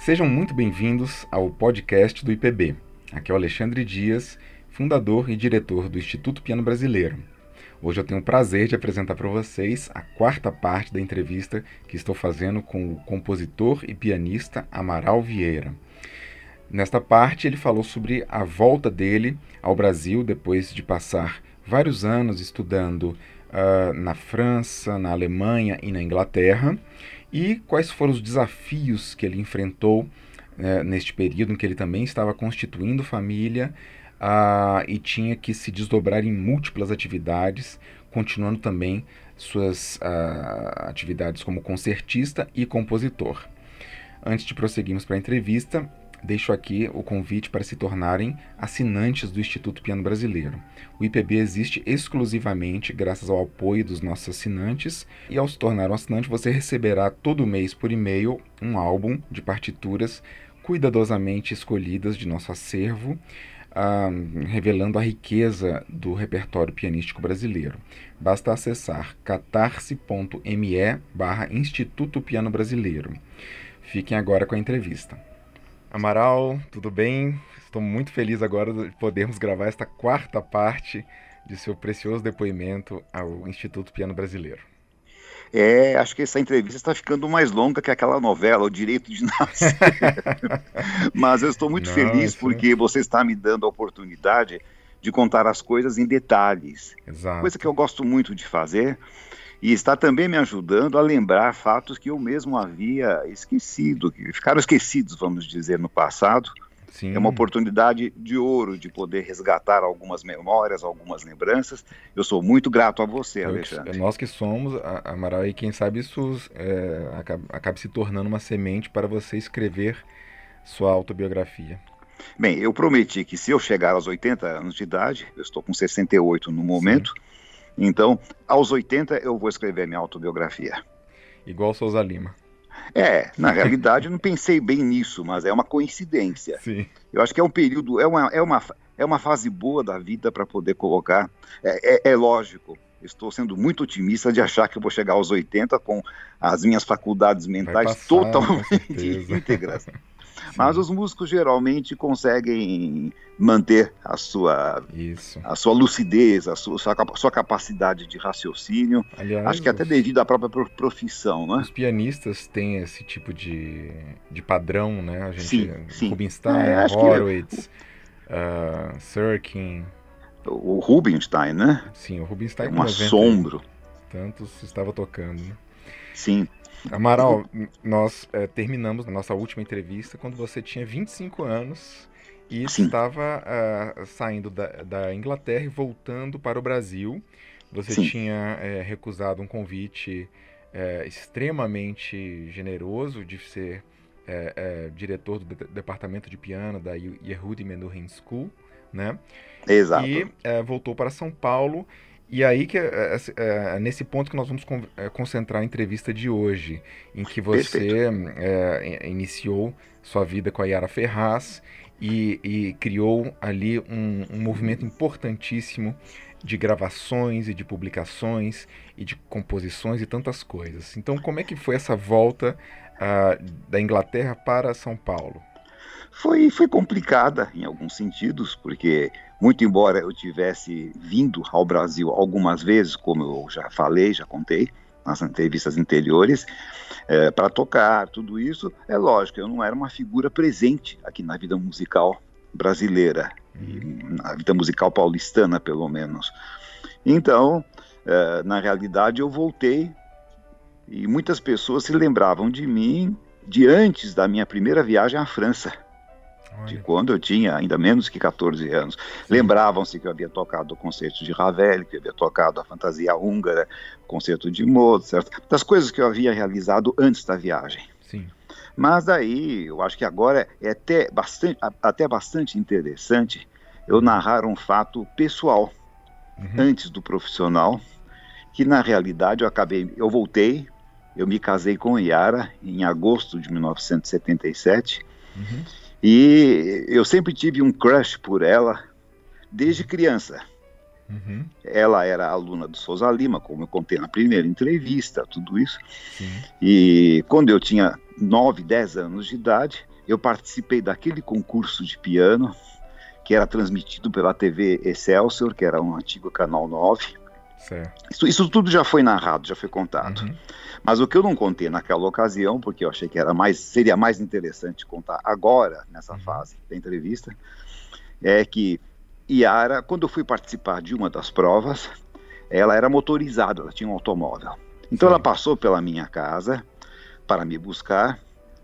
Sejam muito bem-vindos ao podcast do IPB. Aqui é o Alexandre Dias, fundador e diretor do Instituto Piano Brasileiro. Hoje eu tenho o prazer de apresentar para vocês a quarta parte da entrevista que estou fazendo com o compositor e pianista Amaral Vieira. Nesta parte, ele falou sobre a volta dele ao Brasil depois de passar vários anos estudando uh, na França, na Alemanha e na Inglaterra e quais foram os desafios que ele enfrentou né, neste período em que ele também estava constituindo família uh, e tinha que se desdobrar em múltiplas atividades, continuando também suas uh, atividades como concertista e compositor. Antes de prosseguirmos para a entrevista, deixo aqui o convite para se tornarem assinantes do Instituto Piano Brasileiro. O IPB existe exclusivamente graças ao apoio dos nossos assinantes, e ao se tornar um assinante, você receberá todo mês por e-mail um álbum de partituras cuidadosamente escolhidas de nosso acervo. Uh, revelando a riqueza do repertório pianístico brasileiro. Basta acessar catarse.me barra Instituto Piano Brasileiro. Fiquem agora com a entrevista. Amaral, tudo bem? Estou muito feliz agora de podermos gravar esta quarta parte de seu precioso depoimento ao Instituto Piano Brasileiro. É, acho que essa entrevista está ficando mais longa que aquela novela, O Direito de Nascer. Mas eu estou muito Nossa. feliz porque você está me dando a oportunidade de contar as coisas em detalhes. Exato. Coisa que eu gosto muito de fazer e está também me ajudando a lembrar fatos que eu mesmo havia esquecido, que ficaram esquecidos, vamos dizer, no passado. Sim. É uma oportunidade de ouro de poder resgatar algumas memórias, algumas lembranças. Eu sou muito grato a você, Alexandre. Nós que somos, Amaral, e quem sabe isso é, acaba, se tornando uma semente para você escrever sua autobiografia. Bem, eu prometi que se eu chegar aos 80 anos de idade, eu estou com 68 no momento, Sim então, aos 80 eu vou escrever minha autobiografia. Igual Souza Lima. É, na realidade eu não pensei bem nisso, mas é uma coincidência. Sim. Eu acho que é um período, é uma, é uma, é uma fase boa da vida para poder colocar. É, é, é, lógico, estou sendo muito otimista de achar que eu vou chegar aos 80 com as minhas faculdades mentais passar, totalmente íntegras. Mas os músicos geralmente conseguem manter a sua, Isso. a sua lucidez, a sua, a sua capacidade de raciocínio. Aliás, Acho que até devido à própria profissão, né? Os pianistas têm esse tipo de, de padrão, né? A gente, sim, sim. Rubinstein, é, Horowitz, que... uh, Sirkin. O Rubinstein, né? Sim, o Rubinstein é um assombro. Tantos estava tocando, né? Sim. Amaral, nós é, terminamos a nossa última entrevista quando você tinha 25 anos e Sim. estava uh, saindo da, da, Inglaterra e voltando para o Brasil. Você Sim. tinha é, recusado um convite é, extremamente generoso de ser diretor do de departamento de piano da Yehudi Menuhin School, né? Exato. E voltou para São Paulo e aí que é, é, é, nesse ponto que nós vamos con é, concentrar a entrevista de hoje, em que você é, iniciou sua vida com a Yara Ferraz e, e criou ali um, um, movimento importantíssimo de gravações e de publicações e de composições e tantas coisas. Então, como é que foi essa volta uh, da Inglaterra para São Paulo? Foi, foi complicada em alguns sentidos, porque muito embora eu tivesse vindo ao Brasil algumas vezes, como eu já falei, já contei nas entrevistas anteriores, é, para tocar tudo isso, é lógico, eu não era uma figura presente aqui na vida musical brasileira, uhum. na vida musical paulistana, pelo menos. Então, é, na realidade, eu voltei e muitas pessoas se lembravam de mim de antes da minha primeira viagem à França de quando eu tinha ainda menos que 14 anos. Lembravam-se que eu havia tocado o concerto de Ravel, que eu havia tocado a fantasia húngara, o concerto de Mozart, das coisas que eu havia realizado antes da viagem. Sim. Mas aí, eu acho que agora é até bastante, até bastante interessante eu narrar um fato pessoal uhum. antes do profissional, que na realidade eu acabei, eu voltei, eu me casei com Yara em agosto de 1977. Uhum. E eu sempre tive um crush por ela desde criança. Uhum. Ela era aluna do Souza Lima, como eu contei na primeira entrevista, tudo isso. Sim. E quando eu tinha 9, 10 anos de idade, eu participei daquele concurso de piano que era transmitido pela TV Excelsior, que era um antigo canal 9. Isso, isso, tudo já foi narrado, já foi contado. Uhum. Mas o que eu não contei naquela ocasião, porque eu achei que era mais, seria mais interessante contar agora, nessa uhum. fase da entrevista, é que Yara, quando eu fui participar de uma das provas, ela era motorizada, ela tinha um automóvel. Então Sim. ela passou pela minha casa para me buscar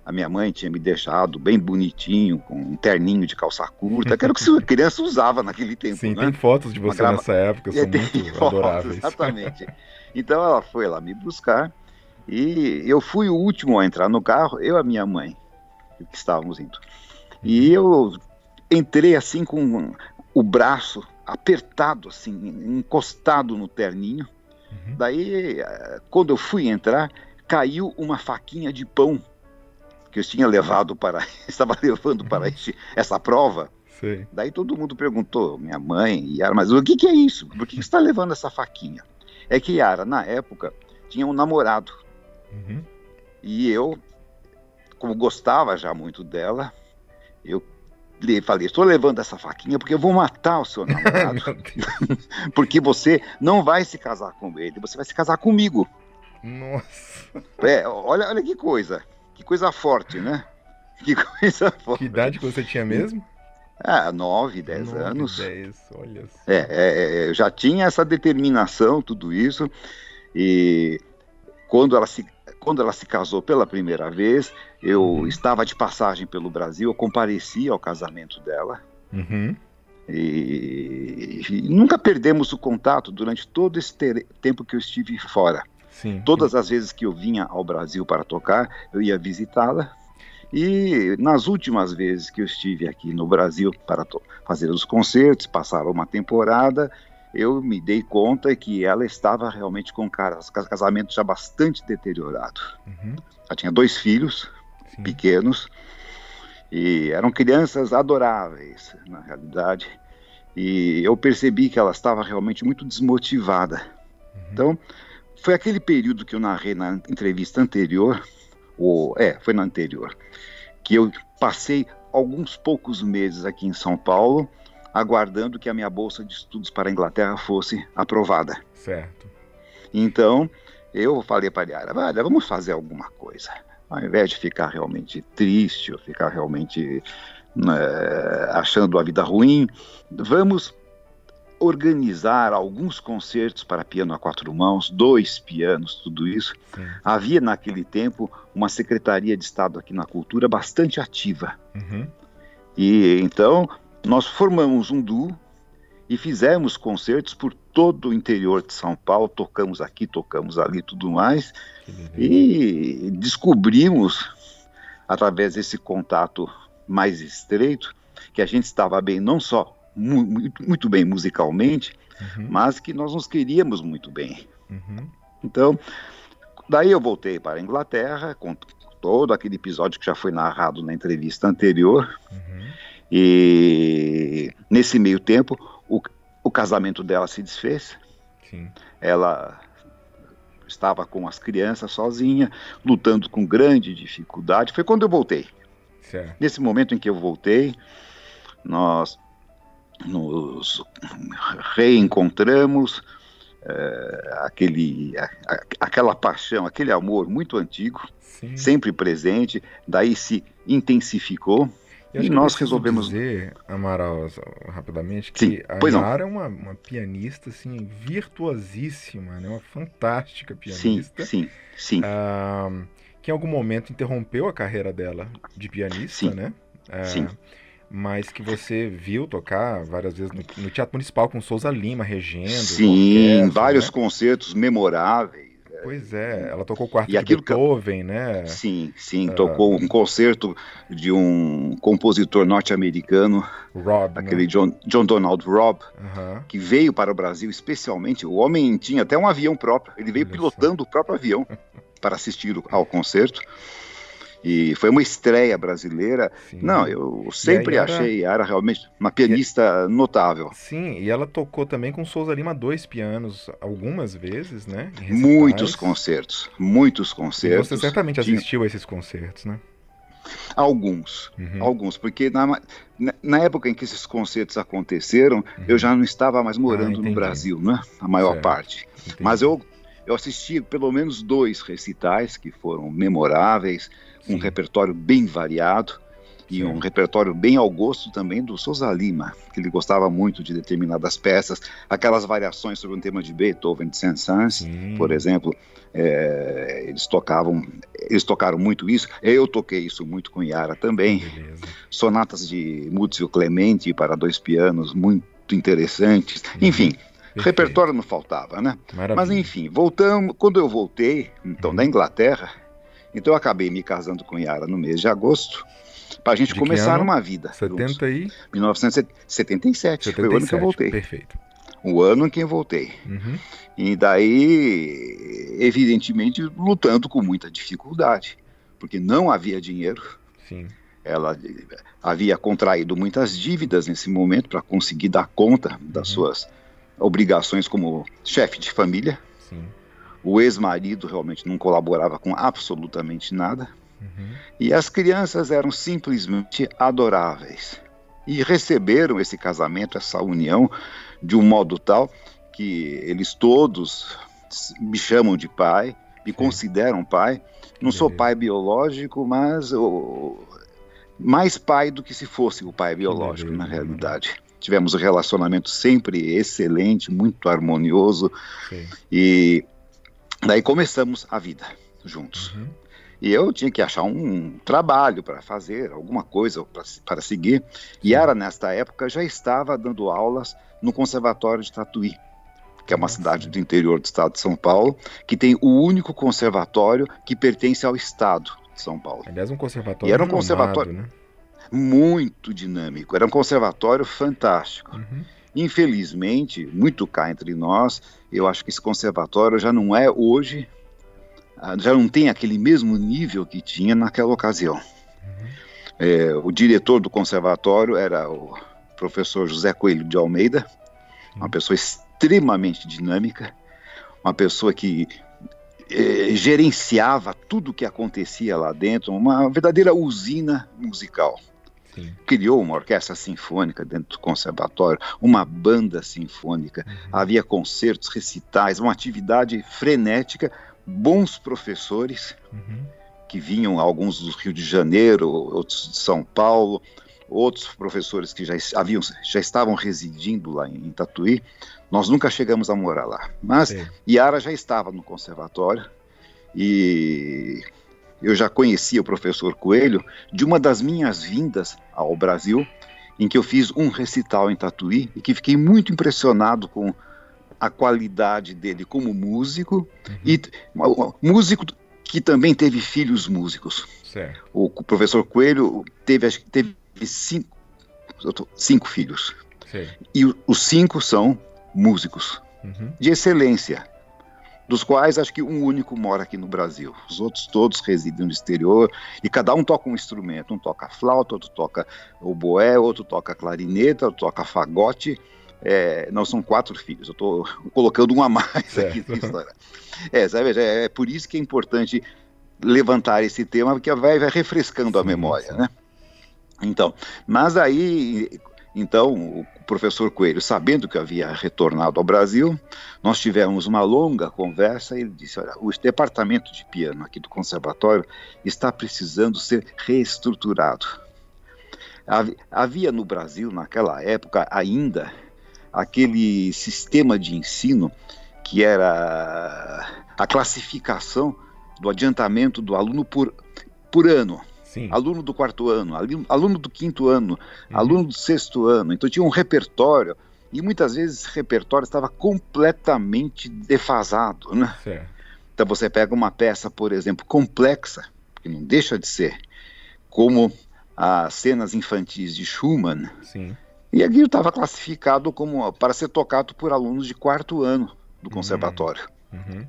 a minha mãe tinha me deixado bem bonitinho, com um terninho de calça curta, que era o que a criança usava naquele tempo. Sim, né? tem fotos de você grava... nessa época, são é, muito fotos, adoráveis. Exatamente. Então ela foi lá me buscar e eu fui o último a entrar no carro, eu e a minha mãe, que estávamos indo. E uhum. eu entrei assim com o braço apertado, assim, encostado no terninho. Uhum. Daí, eh, quando eu fui entrar, caiu uma faquinha de pão que eu tinha levado para, estava levando para este, essa prova. Sim. Daí todo mundo perguntou, minha mãe, Yara, mas o que, que é isso? Por que, que você está levando essa faquinha? É que Yara, na época, tinha um namorado. Uhum. E eu, como gostava já muito dela, eu falei, estou levando essa faquinha porque eu vou matar o seu namorado. porque você não vai se casar com ele, você vai se casar comigo. Nossa. É, olha, olha que coisa. Que coisa forte, né? Que coisa forte. Que idade que você tinha mesmo? Ah, nove, dez nove, anos. Dez, olha só. É, é, é, eu já tinha essa determinação, tudo isso. E quando ela se, quando ela se casou pela primeira vez, eu uhum. estava de passagem pelo Brasil, eu compareci ao casamento dela. Uhum. E, e, nunca perdemos o contato durante todo esse tempo que eu estive fora. Sim. Todas as vezes que eu vinha ao Brasil para tocar, eu ia visitá-la. E nas últimas vezes que eu estive aqui no Brasil para fazer os concertos, passar uma temporada, eu me dei conta que ela estava realmente com casamento já bastante deteriorado. Uhum. Ela tinha dois filhos Sim. pequenos e eram crianças adoráveis, na realidade. E eu percebi que ela estava realmente muito desmotivada. Uhum. Então, foi aquele período que eu narrei na entrevista anterior, ou é, foi na anterior, que eu passei alguns poucos meses aqui em São Paulo, aguardando que a minha bolsa de estudos para a Inglaterra fosse aprovada. Certo. Então, eu falei para a Yara, olha, vamos fazer alguma coisa. Ao invés de ficar realmente triste, ou ficar realmente é, achando a vida ruim, vamos organizar alguns concertos para piano a quatro mãos, dois pianos, tudo isso. Sim. Havia naquele tempo uma secretaria de Estado aqui na cultura bastante ativa. Uhum. E então nós formamos um duo e fizemos concertos por todo o interior de São Paulo, tocamos aqui, tocamos ali, tudo mais, e descobrimos através desse contato mais estreito que a gente estava bem não só muito, muito bem musicalmente, uhum. mas que nós nos queríamos muito bem. Uhum. Então, daí eu voltei para a Inglaterra, com todo aquele episódio que já foi narrado na entrevista anterior, uhum. e nesse meio tempo o, o casamento dela se desfez. Sim. Ela estava com as crianças sozinha, lutando com grande dificuldade. Foi quando eu voltei. Certo. Nesse momento em que eu voltei, nós nos reencontramos, é, aquele, a, aquela paixão, aquele amor muito antigo, Sim. sempre presente, daí se intensificou. e nós resolvemos dizer, Amaral, rapidamente, que Sim, a Yara é uma, uma, pianista assim virtuosíssima, né? Uma fantástica pianista. Sim, sim, sim. Ah, que em algum momento interrompeu a carreira dela de pianista, sim, né? Ah, sim mas que você viu tocar várias vezes no, no Teatro Municipal com Souza Lima regendo. Sim, vários né? concertos memoráveis. É. Pois é, ela tocou o quarto e de Beethoven, que... né? Sim, sim, uh... tocou um concerto de um compositor norte-americano, Rob, né? aquele né? John, John Donald Robb, uh -huh. que veio para o Brasil especialmente. O homem tinha até um avião próprio, ele veio Olha pilotando só. o próprio avião para assistir ao concerto. E foi uma estreia brasileira. Sim. Não, eu sempre Yara... achei Yara realmente uma pianista e... notável. Sim, e ela tocou também com Souza Lima dois pianos algumas vezes, né? Muitos concertos, muitos concertos. E você certamente assistiu a esses concertos, né? Alguns, uhum. alguns, porque na, na época em que esses concertos aconteceram, uhum. eu já não estava mais morando ah, no Brasil, né? A maior certo. parte. Entendi. Mas eu, eu assisti pelo menos dois recitais que foram memoráveis. Um repertório bem variado e um repertório bem ao gosto também do Souza Lima, que ele gostava muito de determinadas peças, aquelas variações sobre um tema de Beethoven, de Saint-Saëns, por exemplo, é, eles tocavam, eles tocaram muito isso. Eu toquei isso muito com Yara também. Beleza. Sonatas de Muzio Clemente para dois pianos muito interessantes. Uhum. Enfim, Perfeito. repertório não faltava, né? Maravilha. Mas enfim, voltamos. Quando eu voltei, então, uhum. da Inglaterra, então eu acabei me casando com Yara no mês de agosto para a gente de começar uma vida. 70 e... 1977, 77, foi o ano que eu voltei. Perfeito. O ano em que eu voltei. Uhum. E daí, evidentemente, lutando com muita dificuldade, porque não havia dinheiro. Sim. Ela havia contraído muitas dívidas nesse momento para conseguir dar conta das uhum. suas obrigações como chefe de família. Sim. O ex-marido realmente não colaborava com absolutamente nada. Uhum. E as crianças eram simplesmente adoráveis. E receberam esse casamento, essa união, de um modo tal que eles todos me chamam de pai, me Sim. consideram pai. Não sou pai biológico, mas mais pai do que se fosse o pai biológico, na realidade. Tivemos um relacionamento sempre excelente, muito harmonioso. Sim. E daí começamos a vida juntos. Uhum. E eu tinha que achar um trabalho para fazer, alguma coisa para seguir. E era nesta época já estava dando aulas no Conservatório de Tatuí, que é uma cidade do interior do estado de São Paulo, que tem o único conservatório que pertence ao estado de São Paulo. Aliás, um conservatório. E era um conservatório né? muito dinâmico, era um conservatório fantástico. Uhum. Infelizmente, muito cá entre nós, eu acho que esse conservatório já não é hoje ah, já não tem aquele mesmo nível que tinha naquela ocasião. Uhum. É, o diretor do conservatório era o professor José Coelho de Almeida, uhum. uma pessoa extremamente dinâmica, uma pessoa que é, gerenciava tudo o que acontecia lá dentro, uma verdadeira usina musical. Sim. Criou uma orquestra sinfônica dentro do conservatório, uma banda sinfônica, uhum. havia concertos, recitais, uma atividade frenética, bons professores uhum. que vinham, alguns do Rio de Janeiro, outros de São Paulo, outros professores que já haviam já estavam residindo lá em Tatuí. Nós nunca chegamos a morar lá, mas Sim. Yara já estava no conservatório e eu já conhecia o professor Coelho de uma das minhas vindas ao Brasil, em que eu fiz um recital em Tatuí e que fiquei muito impressionado com a qualidade dele como músico uhum. e músico que também teve filhos músicos. Certo. O, professor Coelho teve, acho que teve cinco, cinco filhos. Certo. E os cinco são músicos uhum. de excelência, dos quais acho que um único mora aqui no Brasil. Os outros todos residem no exterior e cada um toca um instrumento. Um toca flauta, outro toca oboé, outro toca clarineta, outro toca fagote é, não, são quatro filhos, eu estou colocando um a mais aqui na história. É, sabe, é, é, por isso que é importante levantar esse tema, porque vai, vai refrescando a memória, né? Então, mas aí, então, o professor Coelho, sabendo que havia retornado ao Brasil, nós tivemos uma longa conversa e ele disse, olha, o departamento de piano aqui do conservatório está precisando ser reestruturado. Havia no Brasil, naquela época, ainda aquele sistema de ensino que era a classificação do adiantamento do aluno por, por ano. Sim. Aluno do quarto ano, aluno do quinto ano, uhum. aluno do sexto ano. Então tinha um repertório e muitas vezes esse repertório estava completamente defasado, né? Certo. Então você pega uma peça, por exemplo, complexa, que não deixa de ser, como as cenas infantis de Schumann. Sim. E aquilo estava classificado como para ser tocado por alunos de quarto ano do conservatório. Uhum.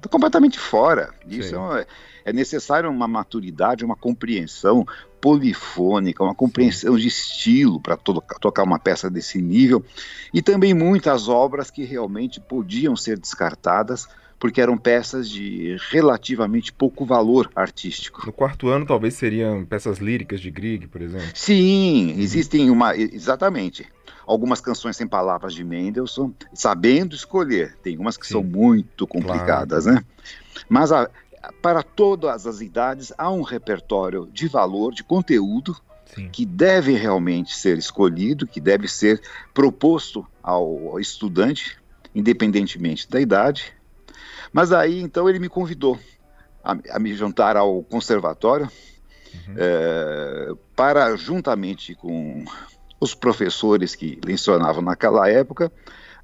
Tá completamente fora. Isso é, é, necessário uma maturidade, uma compreensão polifônica, uma compreensão Sim. de estilo para to tocar uma peça desse nível. E também muitas obras que realmente podiam ser descartadas porque eram peças de relativamente pouco valor artístico. No quarto ano, talvez seriam peças líricas de Grieg, por exemplo? Sim, existem uma. Exatamente. Algumas canções sem palavras de Mendelssohn, sabendo escolher. Tem umas que Sim. são muito complicadas, claro. né? Mas a, para todas as idades há um repertório de valor, de conteúdo, Sim. que deve realmente ser escolhido, que deve ser proposto ao estudante, independentemente da idade. Mas aí então ele me convidou a, a me juntar ao conservatório uhum. é, para, juntamente com os professores que lecionavam naquela época,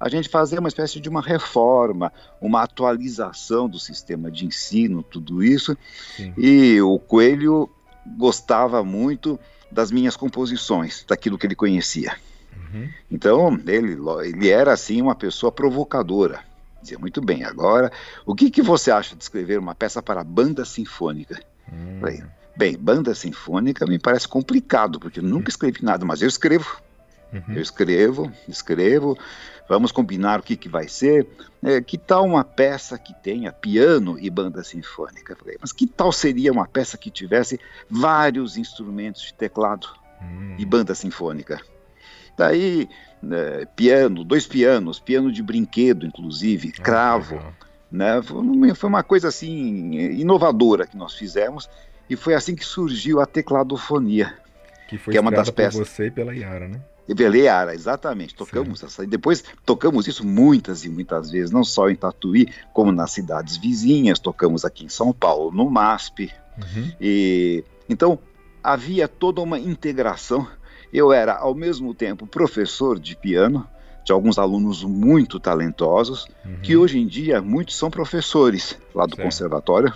a gente fazer uma espécie de uma reforma, uma atualização do sistema de ensino, tudo isso. Sim. E o Coelho gostava muito das minhas composições, daquilo que ele conhecia. Uhum. Então, ele, ele era, assim, uma pessoa provocadora. Dizia, muito bem, agora, o que, que você acha de escrever uma peça para banda sinfônica? Uhum. Falei, bem, banda sinfônica me parece complicado, porque eu nunca escrevi nada, mas eu escrevo. Uhum. Eu escrevo, escrevo, vamos combinar o que, que vai ser. É, que tal uma peça que tenha piano e banda sinfônica? Falei, mas que tal seria uma peça que tivesse vários instrumentos de teclado uhum. e banda sinfônica? Daí, é, piano, dois pianos, piano de brinquedo, inclusive, ah, cravo. Né? Foi uma coisa assim inovadora que nós fizemos e foi assim que surgiu a tecladofonia, que, foi que é uma das peças. Por você e pela Yara, né? Veleara, exatamente. Tocamos Sim. essa. E depois tocamos isso muitas e muitas vezes, não só em Tatuí, como nas cidades vizinhas. Tocamos aqui em São Paulo, no MASP. Uhum. E então havia toda uma integração. Eu era ao mesmo tempo professor de piano, de alguns alunos muito talentosos, uhum. que hoje em dia muitos são professores lá do certo. conservatório.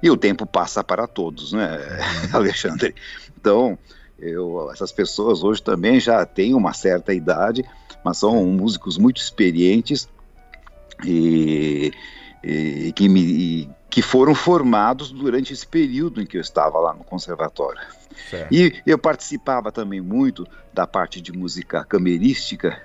E o tempo passa para todos, né, uhum. Alexandre? Então, eu, essas pessoas hoje também já têm uma certa idade, mas são músicos muito experientes e, e que, me, e, que foram formados durante esse período em que eu estava lá no conservatório. Certo. E eu participava também muito da parte de música camerística,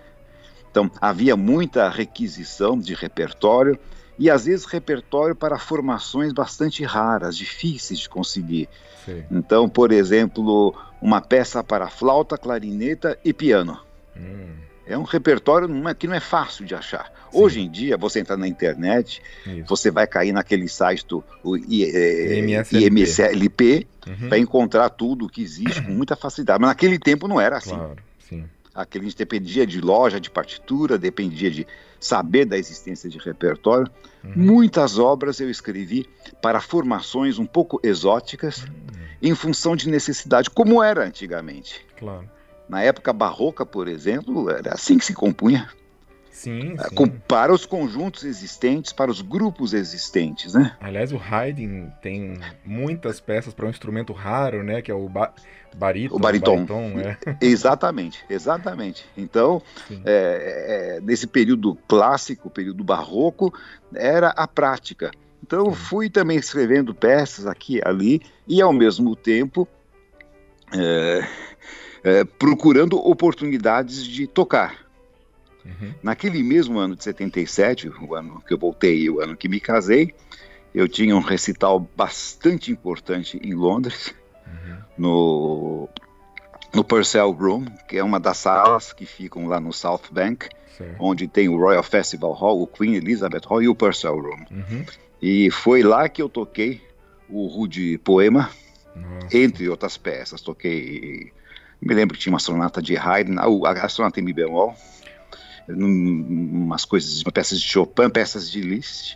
então havia muita requisição de repertório e às vezes repertório para formações bastante raras, difíceis de conseguir. Sim. Então, por exemplo, uma peça para flauta, clarineta e piano. Hum. É um repertório que não é fácil de achar. Sim. Hoje em dia, você entra na internet, Isso. você vai cair naquele site do IMSLP, IMSLP uhum. para encontrar tudo o que existe com muita facilidade. Mas naquele tempo não era assim. Claro, sim. Aquele a gente dependia de loja, de partitura, dependia de saber da existência de repertório. Uhum. Muitas obras eu escrevi para formações um pouco exóticas, uhum. em função de necessidade, como era antigamente. Claro. Na época barroca, por exemplo, era assim que se compunha. Sim, é, sim. Para os conjuntos existentes, para os grupos existentes, né? Aliás, o Haydn tem muitas peças para um instrumento raro, né? Que é o ba barítono. O baritom. baritom é. Exatamente, exatamente. Então, é, é, nesse período clássico, período barroco, era a prática. Então, eu fui também escrevendo peças aqui e ali, e ao mesmo tempo é, é, procurando oportunidades de tocar. Uhum. Naquele mesmo ano de 77, o ano que eu voltei, o ano que me casei, eu tinha um recital bastante importante em Londres, uhum. no, no Purcell Room, que é uma das salas que ficam lá no South Bank, Sim. onde tem o Royal Festival Hall, o Queen Elizabeth Hall e o Purcell Room. Uhum. E foi lá que eu toquei o Rude Poema, Nossa. entre outras peças. Toquei, me lembro que tinha uma sonata de Haydn, a sonata em mi bemol, umas coisas, peças de Chopin, peças de Liszt,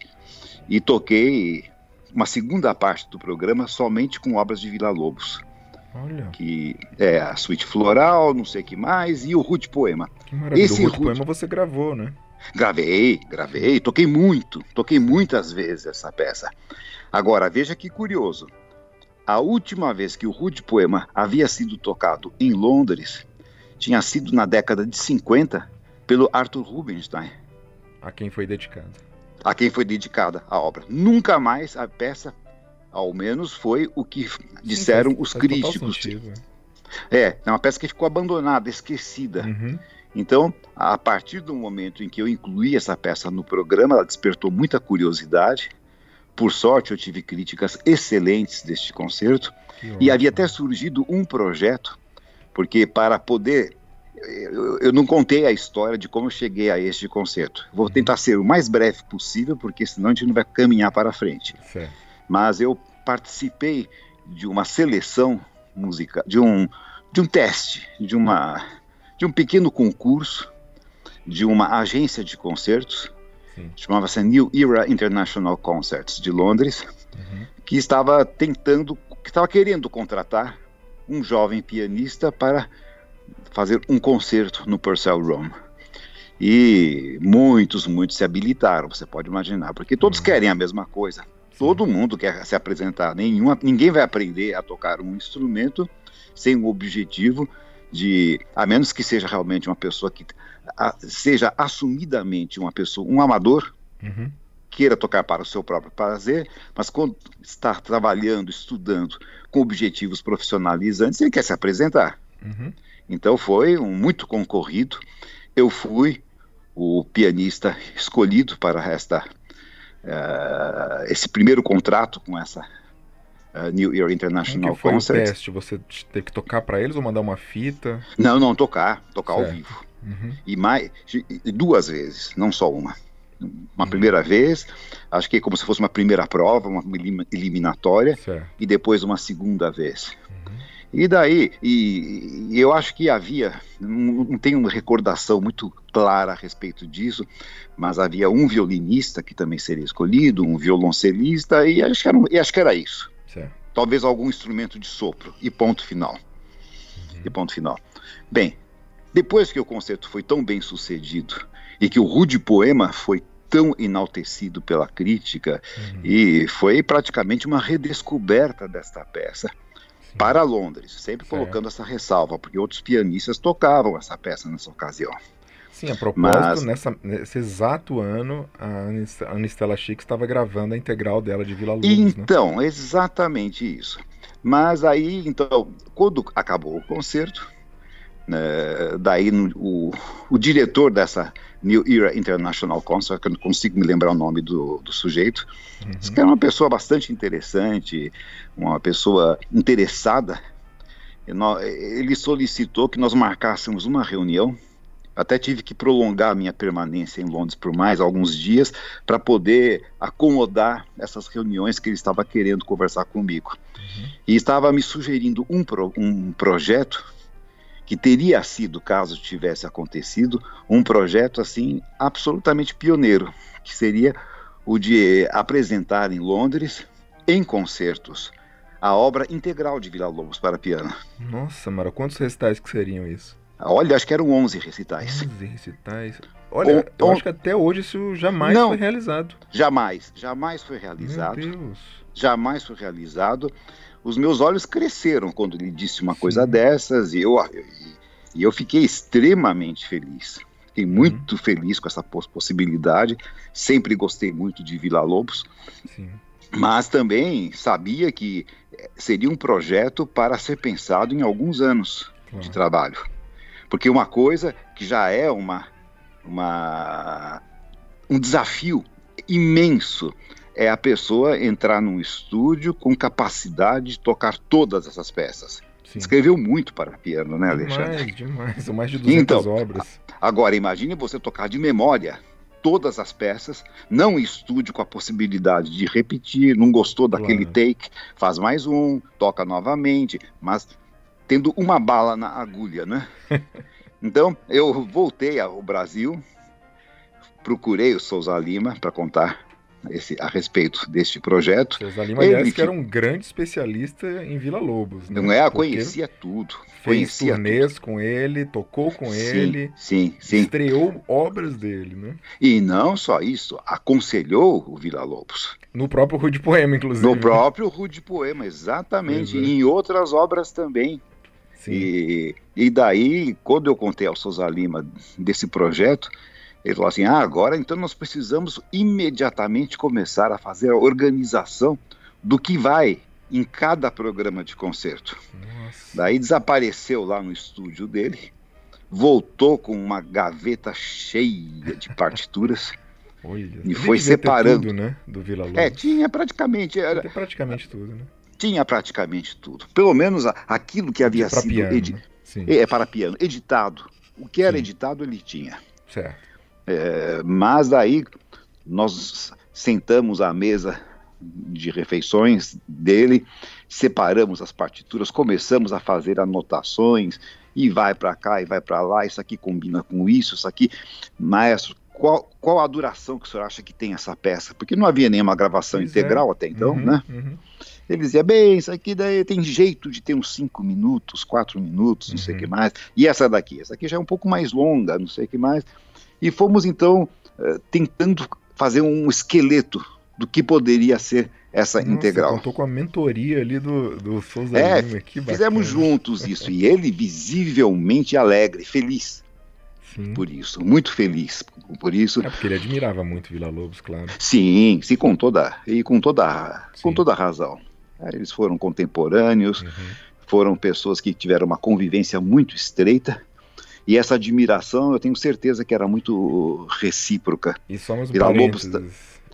e toquei uma segunda parte do programa somente com obras de Vila Lobos. Olha. Que é a suíte floral, não sei o que mais, e o Rude Poema. Que maravilha. Esse o Rude Poema você gravou, né? Gravei, gravei, toquei muito, toquei muitas vezes essa peça. Agora, veja que curioso. A última vez que o Rude Poema havia sido tocado em Londres tinha sido na década de 50 pelo Arthur Rubinstein. A quem foi dedicada. A quem foi dedicada a obra. Nunca mais a peça, ao menos, foi o que disseram Sim, faz, os faz críticos. Sentido, é. é, é uma peça que ficou abandonada, esquecida. Uhum. Então, a partir do momento em que eu incluí essa peça no programa, ela despertou muita curiosidade. Por sorte, eu tive críticas excelentes deste concerto. E havia até surgido um projeto, porque para poder. Eu, eu, não contei a história de como eu cheguei a este concerto. Vou uhum. tentar ser o mais breve possível, porque senão a gente não vai caminhar para frente. Certo. Mas eu participei de uma seleção musical, de um, de um teste, de uma de um pequeno concurso de uma agência de concertos, chamava-se New Era International Concerts de Londres, uhum. que estava tentando, que estava querendo contratar um jovem pianista para fazer um concerto no Purcell Room. E muitos, muitos se habilitaram, você pode imaginar, porque todos uhum. querem a mesma coisa. Todo mundo quer se apresentar. Nenhuma, ninguém vai aprender a tocar um instrumento sem o objetivo de, a menos que seja realmente uma pessoa que a, seja assumidamente uma pessoa, um amador, uhum. queira tocar para o seu próprio prazer, mas quando está trabalhando, estudando com objetivos profissionalizantes, ele quer se apresentar. Uhum. Então foi um muito concorrido. Eu fui o pianista escolhido para esta uh, esse primeiro contrato com essa uh, New Year International foi Concert. O teste? Você teve que tocar para eles ou mandar uma fita? Não, não, tocar, tocar certo. ao vivo. Uhum. E mais duas vezes, não só uma. Uma uhum. primeira vez, acho que é como se fosse uma primeira prova, uma eliminatória, certo. e depois uma segunda vez. Uhum. E daí, e, e, eu acho que havia, não, não tenho uma recordação muito clara a respeito disso, mas havia um violinista que também seria escolhido, um violoncelista, e acho que era, e acho que era isso. Certo. Talvez algum instrumento de sopro, e ponto final. Uhum. E ponto final. Bem, depois que o concerto foi tão bem sucedido e que o rude poema foi tão enaltecido pela crítica uhum. e foi praticamente uma redescoberta desta peça Sim. para Londres, sempre certo. colocando essa ressalva, porque outros pianistas tocavam essa peça nessa ocasião. Sim, a propósito, Mas, nessa, nesse exato ano, a Anistela Chic estava gravando a integral dela de Vila Lobos. Né? Então, né? exatamente isso. Mas aí, então, quando acabou o concerto, né, daí o, o diretor dessa New Era International Concert, que eu não consigo me lembrar o nome do, do sujeito, uhum. disse que era uma pessoa bastante interessante, uma pessoa interessada. Ele solicitou que nós marcássemos uma reunião até tive que prolongar a minha permanência em Londres por mais alguns dias para poder acomodar essas reuniões que ele estava querendo conversar comigo. Uhum. E estava me sugerindo um, pro, um projeto que teria sido, caso tivesse acontecido, um projeto assim absolutamente pioneiro, que seria o de apresentar em Londres, em concertos, a obra integral de Vila Lobos para piano. Nossa, Mara, quantos recitais que seriam isso? Olha, acho que eram 11 recitais. 11 recitais. Olha, eu acho que até hoje isso jamais não, foi realizado. Jamais, jamais foi realizado. Meu Deus. Jamais foi realizado. Os meus olhos cresceram quando ele disse uma coisa dessas e eu, e eu fiquei extremamente feliz. Fiquei muito uhum. feliz com essa possibilidade. Sempre gostei muito de Vila Lobos. Sim. Mas também sabia que eh, seria um projeto para ser pensado em alguns anos de trabalho. Porque uma coisa que já é uma, uma, um desafio imenso é a pessoa entrar num estúdio com capacidade de tocar todas essas peças. Sim. Escreveu muito para piano, né, Alexandre? Demais, demais. São mais de 200 então, obras. Agora, imagine você tocar de memória todas as peças, não estúdio com a possibilidade de repetir, não gostou daquele claro. take, faz mais um, toca novamente, mas tendo uma bala na agulha, né? então, eu voltei ao Brasil, procurei o Souza Lima para contar esse, a respeito deste projeto. Souza Lima, aliás, Ele, que era um grande especialista em Vila Lobos. Né? Não é? Conhecia tudo. Fez conhecia turnês tudo. com ele, tocou com sim, ele. Sim, sim. Estreou obras dele, né? E não só isso, aconselhou o Vila Lobos. No próprio Rude Poema, inclusive. No próprio Rude Poema, exatamente. E em outras obras também. E, e daí, quando eu contei ao Souza Lima desse projeto, ele falou assim: ah, agora então nós precisamos imediatamente começar a fazer a organização do que vai em cada programa de concerto. Nossa. Daí desapareceu lá no estúdio dele, voltou com uma gaveta cheia de partituras. Olha, e foi separando. Tudo, né, do Vila Lobos. É, tinha praticamente. Era, praticamente tudo, né? Tinha praticamente tudo. Pelo menos aquilo que havia sido piano, edi... né? é, para piano, editado. O que era Sim. editado ele tinha. Certo. É, mas daí nós sentamos à mesa de refeições dele, separamos as partituras, começamos a fazer anotações e vai para cá e vai para lá, isso aqui combina com isso, isso aqui, maestro, qual, qual a duração que o senhor acha que tem essa peça? Porque não havia nenhuma gravação pois integral é. até então, uhum, né? Uhum. Ele dizia, bem, isso aqui daí tem jeito de ter uns 5 minutos, 4 minutos, não uhum. sei o que mais. E essa daqui? Essa aqui já é um pouco mais longa, não sei o que mais. E fomos então uh, tentando fazer um esqueleto do que poderia ser essa Nossa, integral. Contou com a mentoria ali do, do Souza é, Lima, que Fizemos juntos isso, e ele visivelmente alegre, feliz. Sim. Por isso, muito feliz por isso. É porque ele admirava muito Vila Lobos, claro. Sim, sim, com toda e com toda, sim. com toda razão. Eles foram contemporâneos, uhum. foram pessoas que tiveram uma convivência muito estreita. E essa admiração, eu tenho certeza que era muito recíproca. E só uns Vila Lobos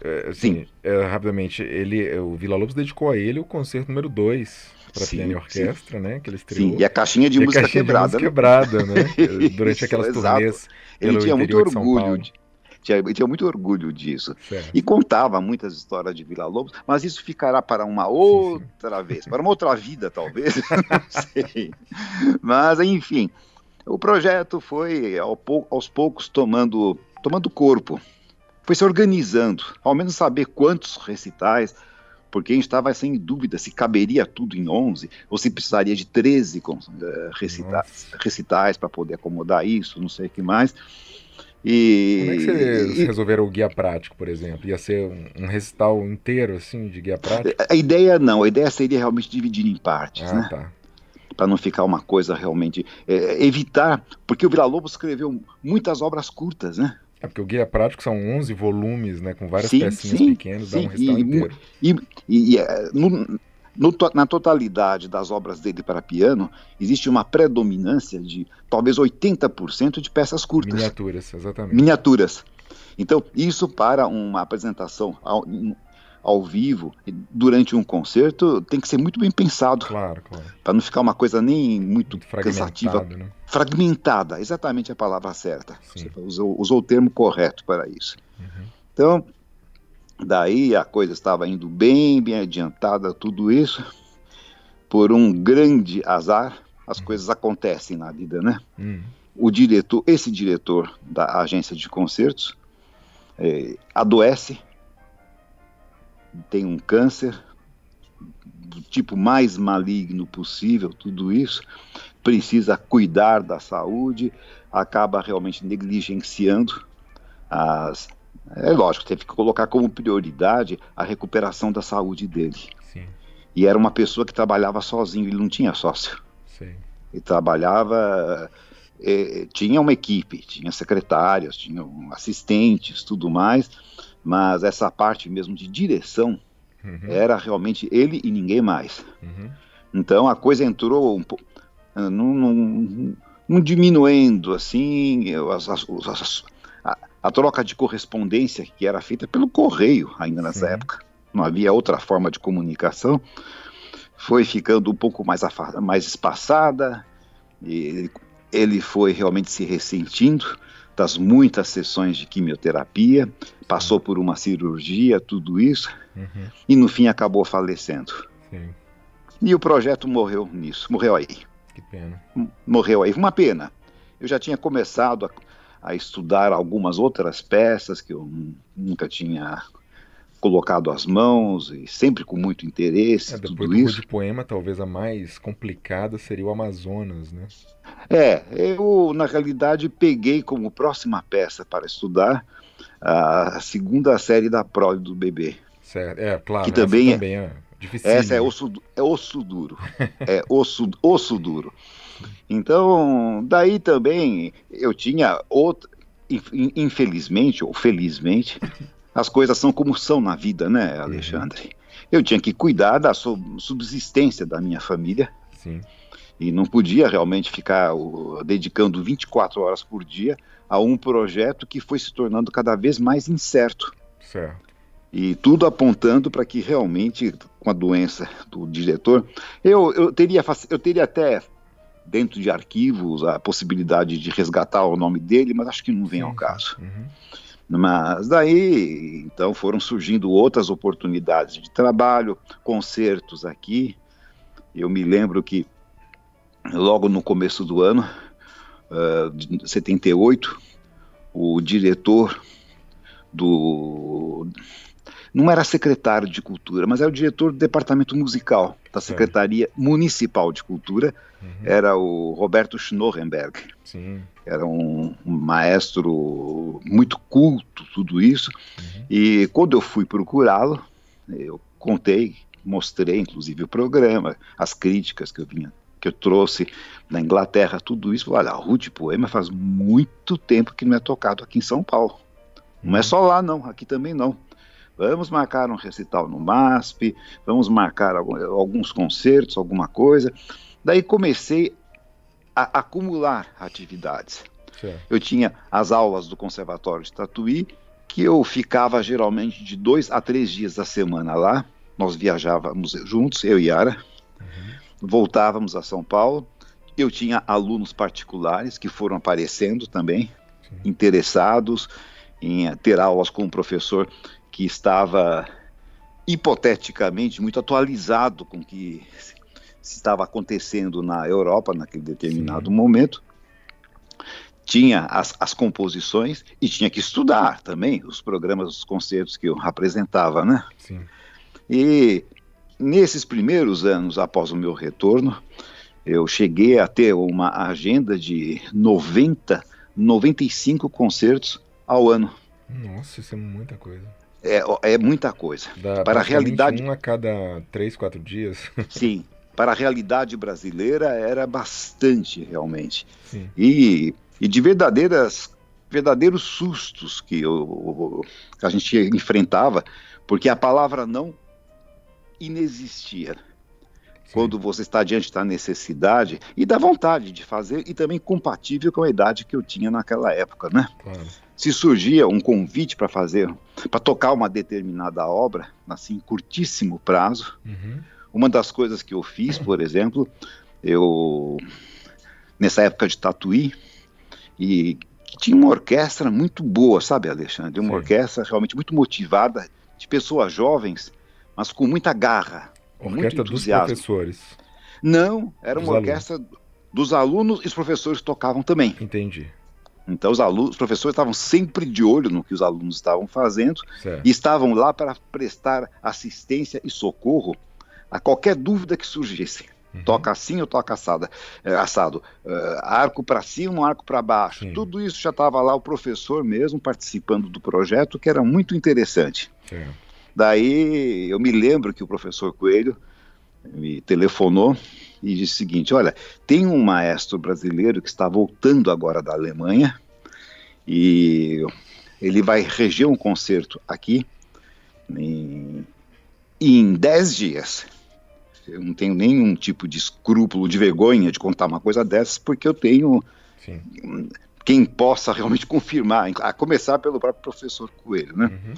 é, assim, sim. É, rapidamente, ele, o Vila Lobos dedicou a ele o concerto número 2 para piano e orquestra, sim. né? Que ele estreou. Sim, e a caixinha de música caixinha quebrada. De música quebrada, né? Durante aquelas Isso, turnês. Ele tinha muito orgulho. De, tinha, tinha, muito orgulho disso. Certo. E contava muitas histórias de Vila Lobos, mas isso ficará para uma outra sim, vez, para uma outra vida, talvez. não sei. Mas, enfim, o projeto foi aos poucos tomando, tomando corpo foi se organizando, ao menos saber quantos recitais, porque a gente estava sem dúvida se caberia tudo em 11 ou se precisaria de 13 uh, recitais, recitais para poder acomodar isso, não sei o que mais. E, Como é que vocês e, resolveram o guia prático, por exemplo? Ia ser um, um, recital inteiro, assim, de guia prático? A, a ideia não, a ideia seria realmente dividir em partes, ah, né? Tá para não ficar uma coisa realmente é, evitar, porque o Vila Lobos escreveu muitas obras curtas, né? É porque o Guia Prático são 11 volumes, né, com várias sim, pecinhas sim, pequenas, sim, dá um e, inteiro. E, e, e é, no, no, na totalidade das obras dele para piano, existe uma predominância de talvez 80% de peças curtas. Miniaturas, exatamente. Miniaturas. Então, isso para uma apresentação ao vivo, durante um concerto, tem que ser muito bem pensado. Claro, claro. Para não ficar uma coisa nem muito, muito cansativa. Né? Fragmentada, exatamente a palavra certa. Sim. Você usou, usou, o termo correto para isso. Uhum. Então, daí a coisa estava indo bem, bem adiantada, tudo isso. Por um grande azar, as uhum. coisas acontecem na vida, né? Uhum. O diretor, esse diretor da agência de concertos, é, adoece tem um câncer do tipo mais maligno possível, tudo isso, precisa cuidar da saúde, acaba realmente negligenciando as. É lógico, teve que colocar como prioridade a recuperação da saúde dele. Sim. E era uma pessoa que trabalhava sozinho, ele não tinha sócio. Sim. Ele trabalhava. É, tinha uma equipe, tinha secretários, tinha assistentes, tudo mais mas essa parte mesmo de direção uhum. era realmente ele e ninguém mais. Uhum. Então a coisa entrou um pouco ah, num, num, num, diminuindo assim as, as, as, a, a, troca de correspondência que era feita pelo correio ainda nessa Sim. época. Não havia outra forma de comunicação. Foi ficando um pouco mais, mais espaçada. E ele foi realmente se ressentindo das muitas sessões de quimioterapia, passou por uma cirurgia, tudo isso, uhum. e no fim acabou falecendo. Sim. E o projeto morreu nisso, morreu aí. Que pena. Morreu aí, uma pena. Eu já tinha começado a, a estudar algumas outras peças que eu nunca tinha colocado as mãos e sempre com muito interesse. É, depois tudo do isso. de poema, talvez a mais complicada seria o Amazonas, né? É, eu na realidade peguei como próxima peça para estudar a segunda série da prole do bebê. Certo, é claro. Que também, também é, difícil. Essa é osso, é osso duro, é osso, osso duro. Então, daí também eu tinha outra, infelizmente ou felizmente, as coisas são como são na vida, né, uhum. Alexandre? Uhum. Eu tinha que cuidar da subsistência da minha família. Sim. E não podia realmente ficar uh, dedicando 24 horas por dia a um projeto que foi se tornando cada vez mais incerto. Certo. E tudo apontando para que realmente, com a doença do diretor, eu, eu, teria, eu teria até dentro de arquivos a possibilidade de resgatar o nome dele, mas acho que não vem Sim. ao caso. Uhum. Mas daí, então, foram surgindo outras oportunidades de trabalho, concertos aqui. Eu me lembro que logo no começo do ano, uh, de 78, o diretor do não era secretário de cultura, mas era o diretor do departamento musical da Secretaria Municipal de Cultura, uhum. era o Roberto Schnorrenberg. Sim. Era um, um, maestro muito culto, tudo isso. Uhum. E quando eu fui procurá-lo, eu contei, mostrei inclusive o programa, as críticas que eu vinha que eu trouxe na Inglaterra, tudo isso, olha, Ruth Poema faz muito tempo que não é tocado aqui em São Paulo. Não é uhum. só lá, não, aqui também não. Vamos marcar um recital no MASP, vamos marcar alguns concertos, alguma coisa. Daí comecei a acumular atividades. Certo. Eu tinha as aulas do Conservatório de Tatuí, que eu ficava geralmente de dois a três dias da semana lá. Nós viajávamos juntos, eu e Yara. Uhum. Voltávamos a São Paulo. Eu tinha alunos particulares que foram aparecendo também, Sim. interessados em ter aulas com um professor que estava hipoteticamente muito atualizado com o que estava acontecendo na Europa naquele determinado Sim. momento. Tinha as, as, composições e tinha que estudar também os programas, os concertos que eu apresentava, né? Sim. E nesses primeiros anos após o meu retorno, eu cheguei a ter uma agenda de 90, 95 concertos ao ano. Nossa, isso é muita coisa. É, é muita coisa. Dá para a realidade. Um a cada três, quatro dias. Sim. Para a realidade brasileira era bastante realmente. Sim. E, e de verdadeiras verdadeiros sustos que, eu, que a gente enfrentava, porque a palavra não inexistia. Sim. Quando você está diante da necessidade e da vontade de fazer, e também compatível com a idade que eu tinha naquela época, né? Claro se surgia um convite para fazer, para tocar uma determinada obra, assim, em curtíssimo prazo, uhum. uma das coisas que eu fiz, por exemplo, eu, nessa época de Tatuí, e tinha uma orquestra muito boa, sabe, Alexandre? Uma Sim. orquestra realmente muito motivada, de pessoas jovens, mas com muita garra. Orquestra dos professores. Não, era dos uma alunos. orquestra dos alunos e os professores tocavam também. Entendi. Então os alunos, os professores estavam sempre de olho no que os alunos estavam fazendo certo. e estavam lá para prestar assistência e socorro a qualquer dúvida que surgisse. Uhum. Toca assim ou toca assada, é, assado? Uh, arco para cima ou arco para baixo? Sim. Tudo isso já estava lá o professor mesmo participando do projeto, que era muito interessante. Certo. Daí eu me lembro que o professor Coelho me telefonou e disse o seguinte: Olha, tem um maestro brasileiro que está voltando agora da Alemanha e ele vai reger um concerto aqui em, em dez dias. Eu não tenho nenhum tipo de escrúpulo, de vergonha de contar uma coisa dessas, porque eu tenho Sim. quem possa realmente confirmar, a começar pelo próprio professor Coelho, né? Uhum.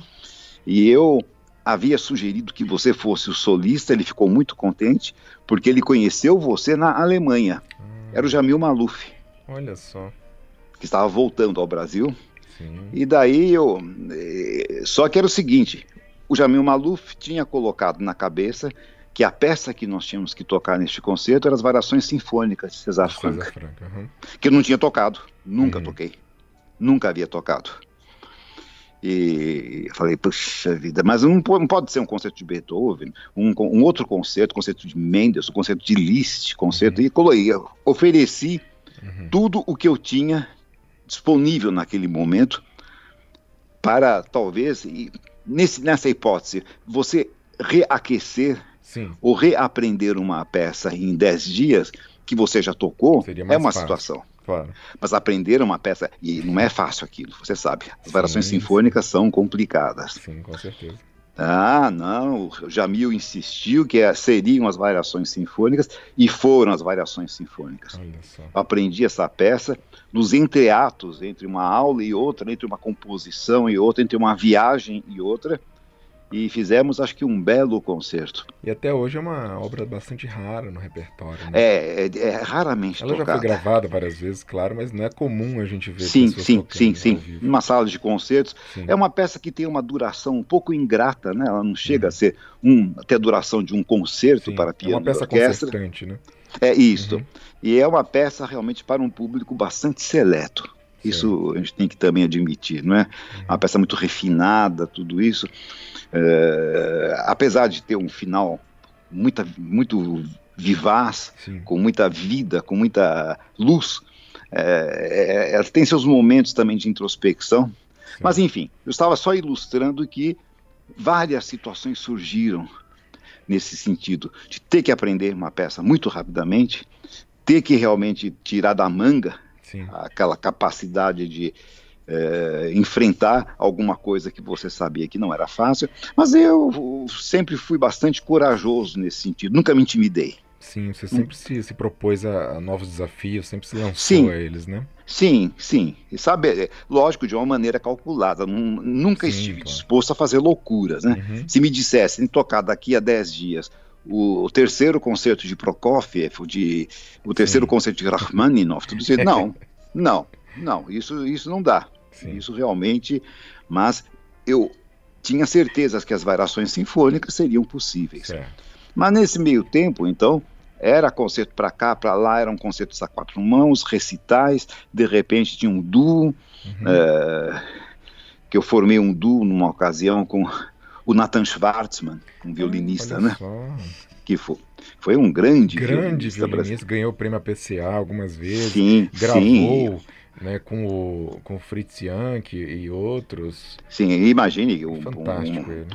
E eu havia sugerido que você fosse o solista, ele ficou muito contente, porque ele conheceu você na Alemanha. Hum. Era o Jamil Maluf. Olha só. Que estava voltando ao Brasil. Sim. E daí eu. Eh, só que era o seguinte: o Jamil Maluf tinha colocado na cabeça que a peça que nós tínhamos que tocar neste concerto eram as variações sinfônicas de César Franck. César Franck uhum. Que eu não tinha tocado, nunca uhum. toquei. Nunca havia tocado. E falei, puxa vida, mas não pode ser um concerto de Beethoven, um, um outro concerto, concerto de Mendelssohn, concerto de Liszt, concerto, uhum. e coloquei, ofereci uhum. tudo o que eu tinha disponível naquele momento para talvez, nesse, nessa hipótese, você reaquecer Sim. ou reaprender uma peça em 10 dias que você já tocou, é uma fácil. situação. Claro. Mas aprender uma peça, e não é fácil aquilo, você sabe. As variações sinfônicas são complicadas. Sim, com certeza. Ah, não, o Jamil insistiu que é, seriam as variações sinfônicas e foram as variações sinfônicas. Aprendi essa peça nos entreatos, entre uma aula e outra, entre uma composição e outra, entre uma viagem e outra e fizemos, acho que, um belo concerto. E até hoje é uma obra bastante rara no repertório. Né? É, é, é, raramente Ela tocada. já foi gravada várias vezes, claro, mas não é comum a gente ver Sim, sim, sim, sim. vivo. Numa sala de concertos. Sim. É uma peça que tem uma duração um pouco ingrata, né? Ela não chega a ser um, até a duração de um concerto Sim, para é piano uma peça orquestra. concertante, né? É isso. Uhum. E é uma peça realmente para um público bastante seleto. Isso a gente tem que também admitir, não é? Uhum. Uma peça muito refinada, tudo isso. É, apesar de ter um final muita, muito vivaz, Sim. com muita vida, com muita luz, é, é, ela tem seus momentos também de introspecção. Mas enfim, eu estava só ilustrando que várias situações surgiram nesse sentido de ter que aprender uma peça muito rapidamente, ter que realmente tirar da manga Sim. aquela capacidade de é, enfrentar alguma coisa que você sabia que não era fácil, mas eu sempre fui bastante corajoso nesse sentido, nunca me intimidei. Sim, você sempre se, se propôs a, a novos desafios, sempre se lançou Sim. a eles, né? Sim, sim. E sabe, é, lógico, de uma maneira calculada. Nun- Nunca Sim, estive claro. disposto a fazer loucuras, né? Uhum. Se me dissessem tocar daqui a 10 dias o, o terceiro concerto de Prokofiev, o, de, o terceiro Sim. concerto de Rachmaninoff, tudo isso, não, não, não, isso, isso não dá. Sim. Isso realmente, mas eu tinha certeza que as variações sinfônicas seriam possíveis. Certo. Mas nesse meio tempo, então, era concerto para cá, para lá, eram concertos a quatro mãos, recitais, de repente tinha um duo, Uhum. eh, que eu formei um duo numa ocasião com o Nathan Schwartzman, um violinista, Olha né? só. Que foi, foi um grande, Grande violinista violinista, ganhou o prêmio APCA algumas vezes, Sim, gravou sim, né, com, o, com o Fritz Jank e outros. sim, imagine, um, Fantástico um, ele.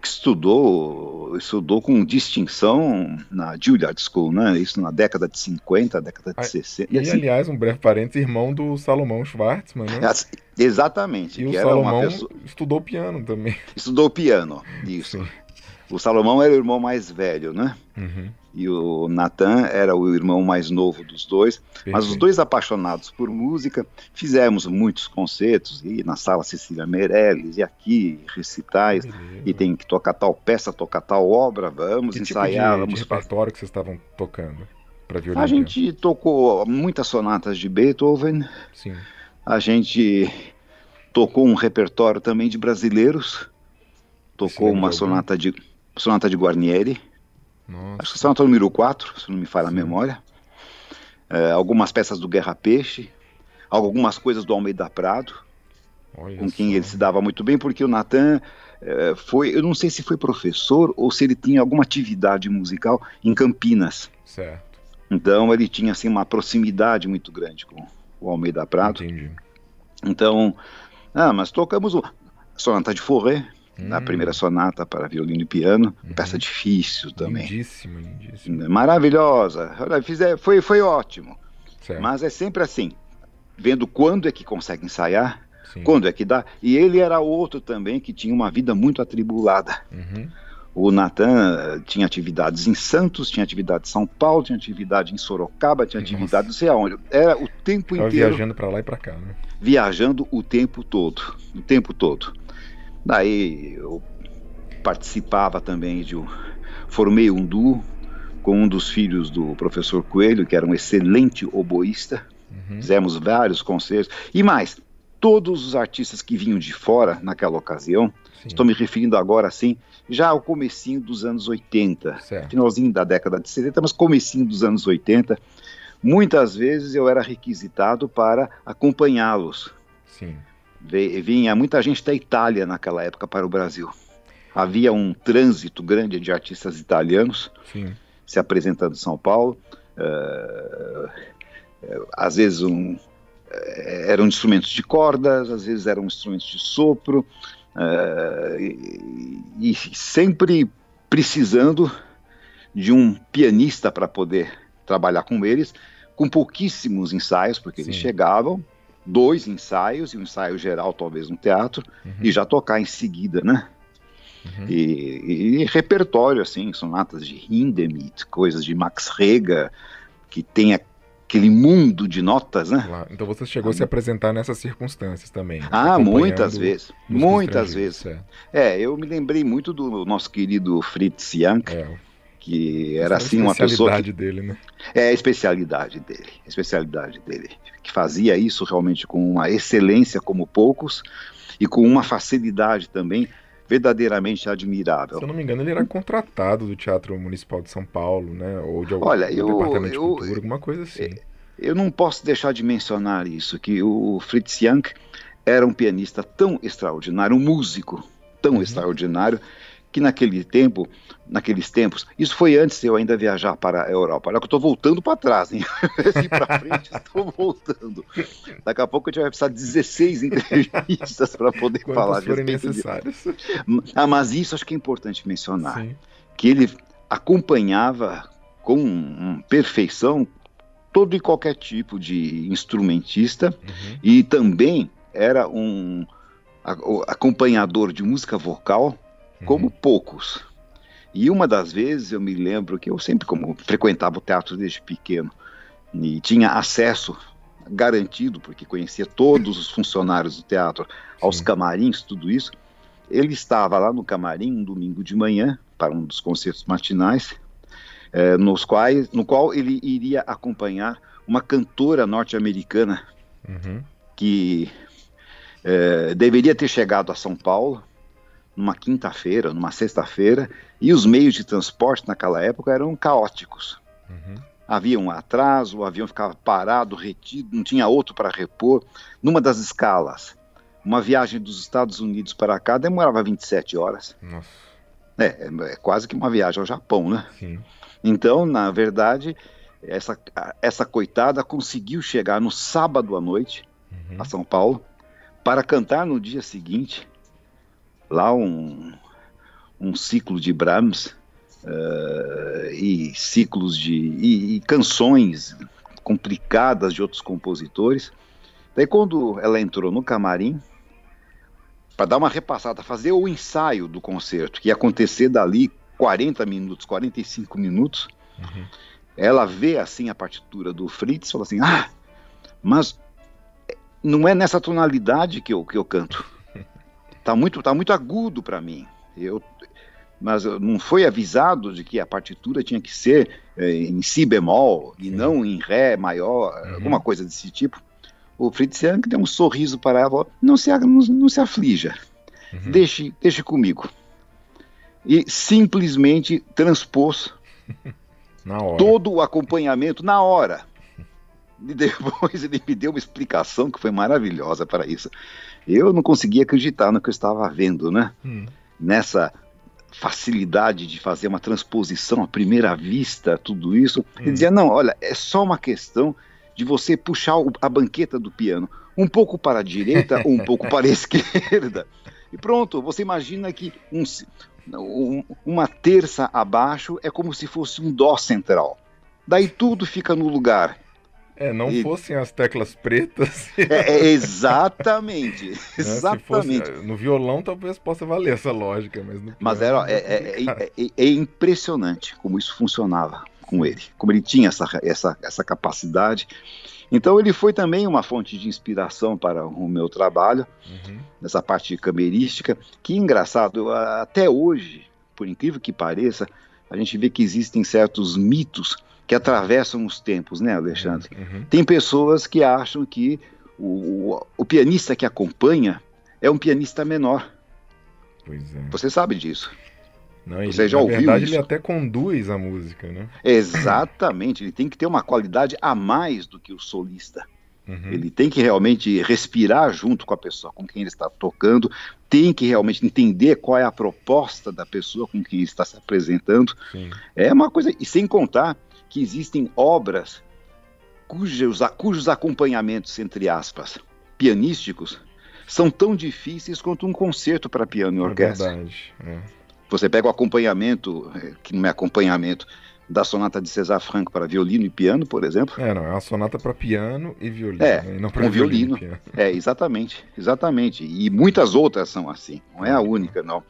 que estudou, estudou com distinção na Juilliard School, né? Isso na década de 50, década de Ah, 60. E, assim, aliás, um breve parênteses, irmão do Salomão Schwartzman, né? exatamente, E o que era uma Salomão pessoa, estudou piano também. estudou piano, isso. Sim. O Salomão era o irmão mais velho, né? Uhum, E o Nathan era o irmão mais novo dos dois. Mas os perfeito. dois apaixonados por música, fizemos muitos concertos, e na sala Cecília Meirelles, e aqui, recitais, Beleza. e tem que tocar tal peça, tocar tal obra, vamos Que tipo ensaiar, de, de vamos repertório que vocês estavam tocando para violino? A gente tocou muitas sonatas de Beethoven, Sim. a gente tocou um repertório também de brasileiros, tocou lembra uma de sonata de, sonata de Guarnieri, Nossa. acho que sonata número 4, se não me falha a memória, É, algumas peças do Guerra Peixe, algumas coisas do Almeida Prado, Olha com quem ele se dava muito bem, porque o Natan eh, foi, eu não sei se foi professor ou se ele tinha alguma atividade musical em Campinas. Certo. Então ele tinha assim uma proximidade muito grande com o Almeida Prado. Entendi. Então, ah, mas tocamos o Sonata de Forré, a Hum, primeira sonata para violino e piano, Uhum. peça difícil também, Lindíssimo, lindíssimo. maravilhosa. Olha, fizer- foi foi ótimo. Certo. Mas é sempre assim, vendo quando é que consegue ensaiar, Sim. quando é que dá. E ele era outro também que tinha uma vida muito atribulada. Uhum. O Natan eh, tinha atividades em Santos, tinha atividade em São Paulo, tinha atividade em Sorocaba, tinha Nossa. atividade não sei aonde. Era o tempo Tava inteiro viajando para lá e para cá, né? viajando o tempo todo, o tempo todo. Daí eu participava também de um, formei um duo com um dos filhos do professor Coelho, que era um excelente oboísta. Uhum. Fizemos vários concertos e mais todos os artistas que vinham de fora naquela ocasião. Sim. Estou me referindo agora assim, já ao comecinho dos anos 80, Certo. finalzinho da década de 70, mas comecinho dos anos 80. Muitas vezes eu era requisitado para acompanhá-los. Vinha muita gente da Itália naquela época para o Brasil. Havia um trânsito grande de artistas italianos Sim. se apresentando em São Paulo. Eh, às vezes um, eh, eram instrumentos de cordas, às vezes eram instrumentos de sopro, eh, e, e sempre precisando de um pianista para poder trabalhar com eles, com pouquíssimos ensaios, porque eles Sim. chegavam, dois ensaios e um ensaio geral, talvez no teatro, Uhum. e já tocar em seguida, né? Uhum. E, e, repertório, assim, sonatas de Hindemith, coisas de Max Reger, que tem aquele mundo de notas, né? Claro. Então você chegou ah, a se apresentar nessas circunstâncias também. Né? Ah, muitas vezes. Muitas vezes. É. é. eu me lembrei muito do nosso querido Fritz Young. É. Que era Essa assim uma pessoa. A especialidade dele, né? É a especialidade dele. A especialidade dele. Que fazia isso realmente com uma excelência como poucos e com uma facilidade também verdadeiramente admirável. Se eu não me engano, ele era contratado do Teatro Municipal de São Paulo, né? Ou de algum Olha, eu, departamento eu, de cultura, alguma coisa assim. Eu não posso deixar de mencionar isso, que o Fritz Young era um pianista tão extraordinário, um músico tão uhum. extraordinário, que naquele tempo, naqueles tempos, isso foi antes de eu ainda viajar para a Europa. Olha que eu estou voltando para trás, hein? Para frente, estou voltando. Daqui a pouco a gente vai precisar de 16 entrevistas para poder Quantas falar forem necessárias. De... Ah, mas isso acho que é importante mencionar, Sim. que ele acompanhava com perfeição todo e qualquer tipo de instrumentista uhum. e também era um acompanhador de música vocal como uhum. poucos. E uma das vezes eu me lembro que eu sempre como frequentava o teatro desde pequeno e tinha acesso garantido, porque conhecia todos os funcionários do teatro, aos Sim. camarins, tudo isso. Ele estava lá no camarim um domingo de manhã para um dos concertos matinais, eh, nos quais, no qual ele iria acompanhar uma cantora norte-americana uhum. que eh, deveria ter chegado a São Paulo numa quinta-feira, numa sexta-feira, e os meios de transporte naquela época eram caóticos. Uhum. Havia um atraso, o avião ficava parado, retido, não tinha outro para repor. Numa das escalas, uma viagem dos Estados Unidos para cá demorava 27 horas. Nossa. É, é, é quase que uma viagem ao Japão, né? Sim. Então, na verdade, essa, essa coitada conseguiu chegar no sábado à noite uhum. a São Paulo para cantar no dia seguinte lá um, um ciclo de Brahms uh, e ciclos de e, e, canções complicadas de outros compositores. Daí quando ela entrou no camarim para dar uma repassada, fazer o ensaio do concerto, que ia acontecer dali 40 minutos, 45 minutos, uhum. ela vê assim a partitura do Fritz e fala assim: Ah, mas não é nessa tonalidade que eu, que eu canto tá muito, tá muito agudo para mim. Eu, mas não foi avisado de que a partitura tinha que ser é, em si bemol e não em ré maior, uhum. alguma coisa desse tipo. O Fritz Young deu um sorriso para ela, não se, não, não se aflija, uhum. deixe, deixe comigo. E simplesmente transpôs todo o acompanhamento na hora. E depois ele me deu uma explicação que foi maravilhosa para isso. Eu não conseguia acreditar no que eu estava vendo, né? Hum. Nessa facilidade de fazer uma transposição à primeira vista, tudo isso. Hum. Ele dizia: não, olha, é só uma questão de você puxar a banqueta do piano um pouco para a direita ou um pouco para a esquerda. E pronto, você imagina que um, um, uma terça abaixo é como se fosse um dó central. Daí tudo fica no lugar. É, não e... fossem as teclas pretas. É, é, exatamente. né? Exatamente. Fosse, no violão talvez possa valer essa lógica, mas no Mas era, é, é, é, impressionante como isso funcionava com ele, como ele tinha essa, essa, essa capacidade. Então ele foi também uma fonte de inspiração para o meu trabalho, uhum. nessa parte camerística, que engraçado, até hoje, por incrível que pareça, a gente vê que existem certos mitos que atravessam os tempos, né, Alexandre? Uhum. Tem pessoas que acham que o, o, o, pianista que acompanha é um pianista menor. Pois é. Você sabe disso. Não, ele, Você já na ouviu verdade, isso? ele até conduz a música, né? Exatamente, ele tem que ter uma qualidade a mais do que o solista. Uhum. Ele tem que realmente respirar junto com a pessoa com quem ele está tocando, tem que realmente entender qual é a proposta da pessoa com quem ele está se apresentando. Sim. É uma coisa, e sem contar que existem obras cujos, cujos acompanhamentos, entre aspas, pianísticos, são tão difíceis quanto um concerto para piano e é orquestra. É verdade. É. Você pega o acompanhamento, é, que não é acompanhamento, da sonata de César Franco para violino e piano, por exemplo. É, não, é uma sonata para piano e violino. É, né? não para violino. violino é, exatamente, exatamente. E muitas outras são assim, não é a única, não.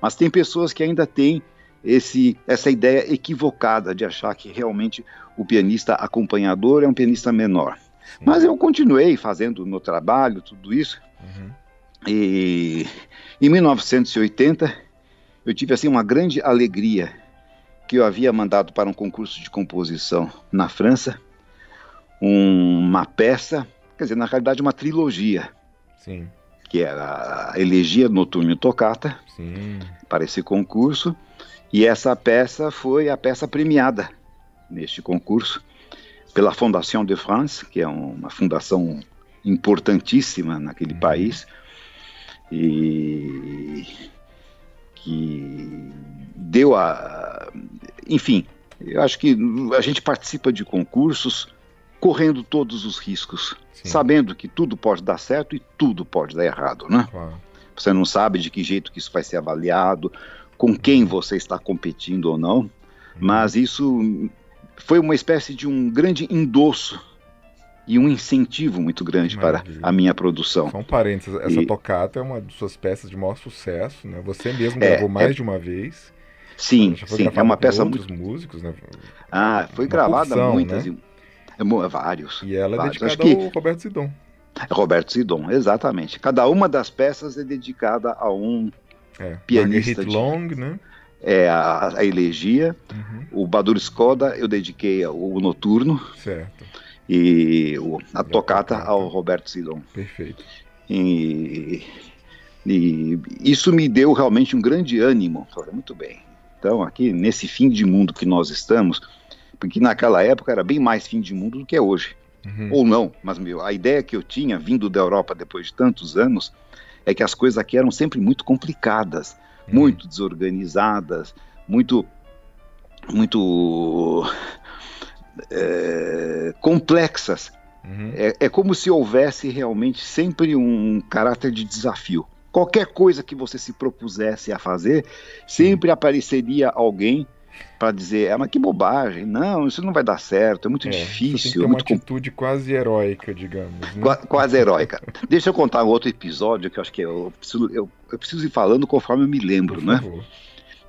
Mas tem pessoas que ainda têm esse, essa ideia equivocada de achar que realmente o pianista acompanhador é um pianista menor. Sim. Mas eu continuei fazendo o meu trabalho, tudo isso. Uhum. E em 1980 eu tive assim uma grande alegria que eu havia mandado para um concurso de composição na França uma peça, quer dizer, na realidade uma trilogia. Sim. Que era a Elegia Noturno Tocata Sim. para esse concurso. E essa peça foi a peça premiada neste concurso pela Fondation de France, que é uma fundação importantíssima naquele uhum. país e que deu a, enfim, eu acho que a gente participa de concursos correndo todos os riscos, Sim. sabendo que tudo pode dar certo e tudo pode dar errado, né? Claro. Você não sabe de que jeito que isso vai ser avaliado, com quem você está competindo ou não, uhum. mas isso foi uma espécie de um grande endosso e um incentivo muito grande Maravilha. para a minha produção. Só um parênteses, essa e... tocata é uma de suas peças de maior sucesso, né? Você mesmo é, gravou mais é... de uma vez. Sim, sim, é uma peça muito músicos, né? Ah, foi uma gravada muitas, né? e... vários. E ela é vários. dedicada ao Roberto Zidon. Roberto Zidon, exatamente. Cada uma das peças é dedicada a um é, pianista. De... Long, né? É a, a Elegia. Uhum. O Badur Skoda eu dediquei ao Noturno. Certo e o, a tocata ao Roberto Sidon. Perfeito. E, e, isso me deu realmente um grande ânimo. Falei, muito bem. Então, aqui nesse fim de mundo que nós estamos, porque naquela época era bem mais fim de mundo do que é hoje. Uhum. Ou não, mas meu, a ideia que eu tinha vindo da Europa depois de tantos anos é que as coisas aqui eram sempre muito complicadas, uhum. muito desorganizadas, muito muito é, complexas. Uhum. É, é como se houvesse realmente sempre um caráter de desafio. Qualquer coisa que você se propusesse a fazer, sempre apareceria alguém para dizer, ah, mas que bobagem, não, isso não vai dar certo, é muito é, difícil. Você tem que ter é uma atitude quase heróica, digamos. Né? Qu quase heróica. Deixa eu contar um outro episódio que eu acho que eu preciso, eu, eu preciso ir falando conforme eu me lembro, Por né? Favor.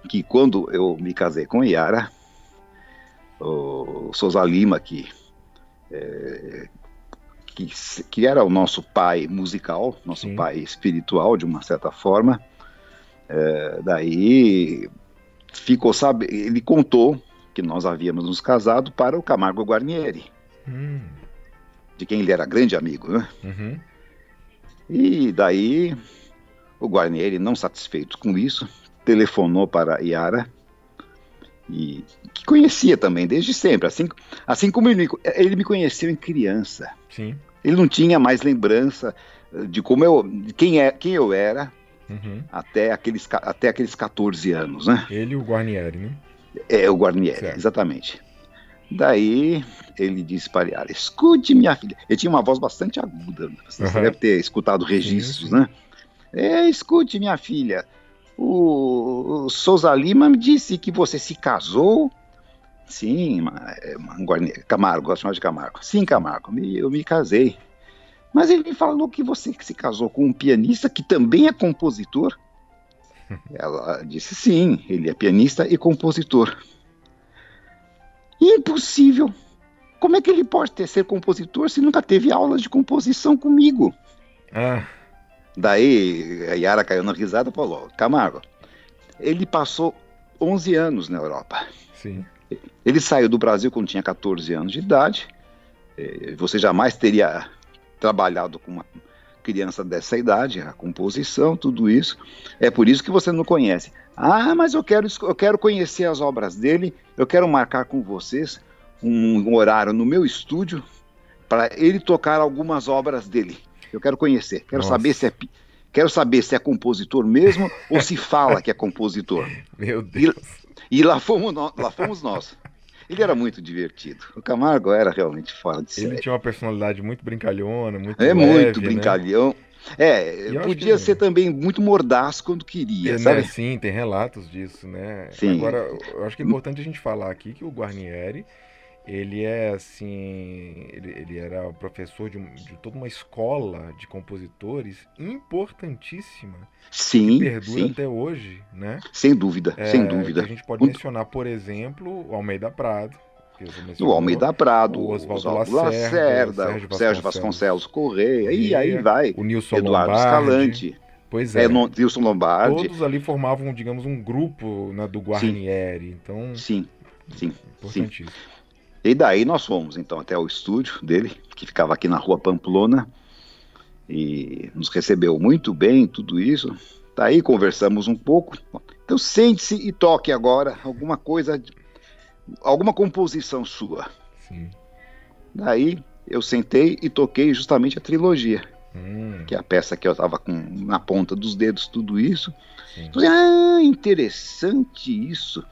Que quando eu me casei com Yara, o Souza Lima, que, é, que, que, era o nosso pai musical, nosso Sim. pai espiritual, de uma certa forma. É, daí ficou sabe, ele contou que nós havíamos nos casado para o Camargo Guarnieri, hum. de quem ele era grande amigo, né? Uhum. E daí o Guarnieri, não satisfeito com isso, telefonou para Yara e que conhecia também desde sempre, assim, assim como ele, ele me conheceu em criança. Sim. Ele não tinha mais lembrança de como eu, de quem é, quem eu era uhum. até aqueles até aqueles 14 anos, né? Ele e o Guarnieri, né? É o Guarnieri, certo. exatamente. Daí ele disse para Yara, escute minha filha. Ele tinha uma voz bastante aguda, você uhum. deve ter escutado registros, sim, sim. né? É, escute minha filha. O, Souza Lima me disse que você se casou. Sim, é, Camargo, gosto mais de Camargo. Sim, Camargo, eu me casei. Mas ele me falou que você se casou com um pianista que também é compositor. Ela disse sim, ele é pianista e compositor. Impossível! Como é que ele pode ter, ser compositor se nunca teve aulas de composição comigo? Ah. Daí a Yara caiu na risada e falou: Camargo, ele passou 11 anos na Europa. Sim. Ele saiu do Brasil quando tinha 14 anos de idade. É, você jamais teria trabalhado com uma criança dessa idade, a composição, tudo isso. É por isso que você não conhece. Ah, mas eu quero, eu quero conhecer as obras dele, eu quero marcar com vocês um horário no meu estúdio para ele tocar algumas obras dele. Eu quero conhecer, quero Nossa. saber se é quero saber se é compositor mesmo ou se fala que é compositor. Meu Deus. E, e lá fomos nós, lá fomos nós. Ele era muito divertido. O Camargo era realmente fora de série. Ele tinha uma personalidade muito brincalhona, muito É leve, muito né? brincalhão. Né? É, podia ser também muito mordaz quando queria, é, sabe? Né? Sim, tem relatos disso, né? Sim. Agora, eu acho que é importante a gente falar aqui que o Guarnieri, ele é assim, ele, ele era professor de, de, toda uma escola de compositores importantíssima. Sim, que perdura sim. até hoje, né? Sem dúvida, É, sem dúvida. A gente pode mencionar, por exemplo, o Almeida Prado. O Almeida Prado, o Oswaldo Lacerda, Lacerda, Sérgio o Sérgio Vasconcelos Correia, e aí vai. o Nilson Eduardo Lombardi. Escalante, Pois é. é, no- Wilson Lombardi. Todos ali formavam, digamos, um grupo né, do Guarnieri. Então, Sim, sim. importantíssimo. E daí nós fomos então até o estúdio dele, que ficava aqui na rua Pamplona, e nos recebeu muito bem, tudo isso. Daí conversamos um pouco. Então sente-se e toque agora alguma coisa, alguma composição sua. Sim. Daí eu sentei e toquei justamente a trilogia, Hum, que é a peça que eu estava com na ponta dos dedos, tudo isso. sim. Falei, ah, interessante isso.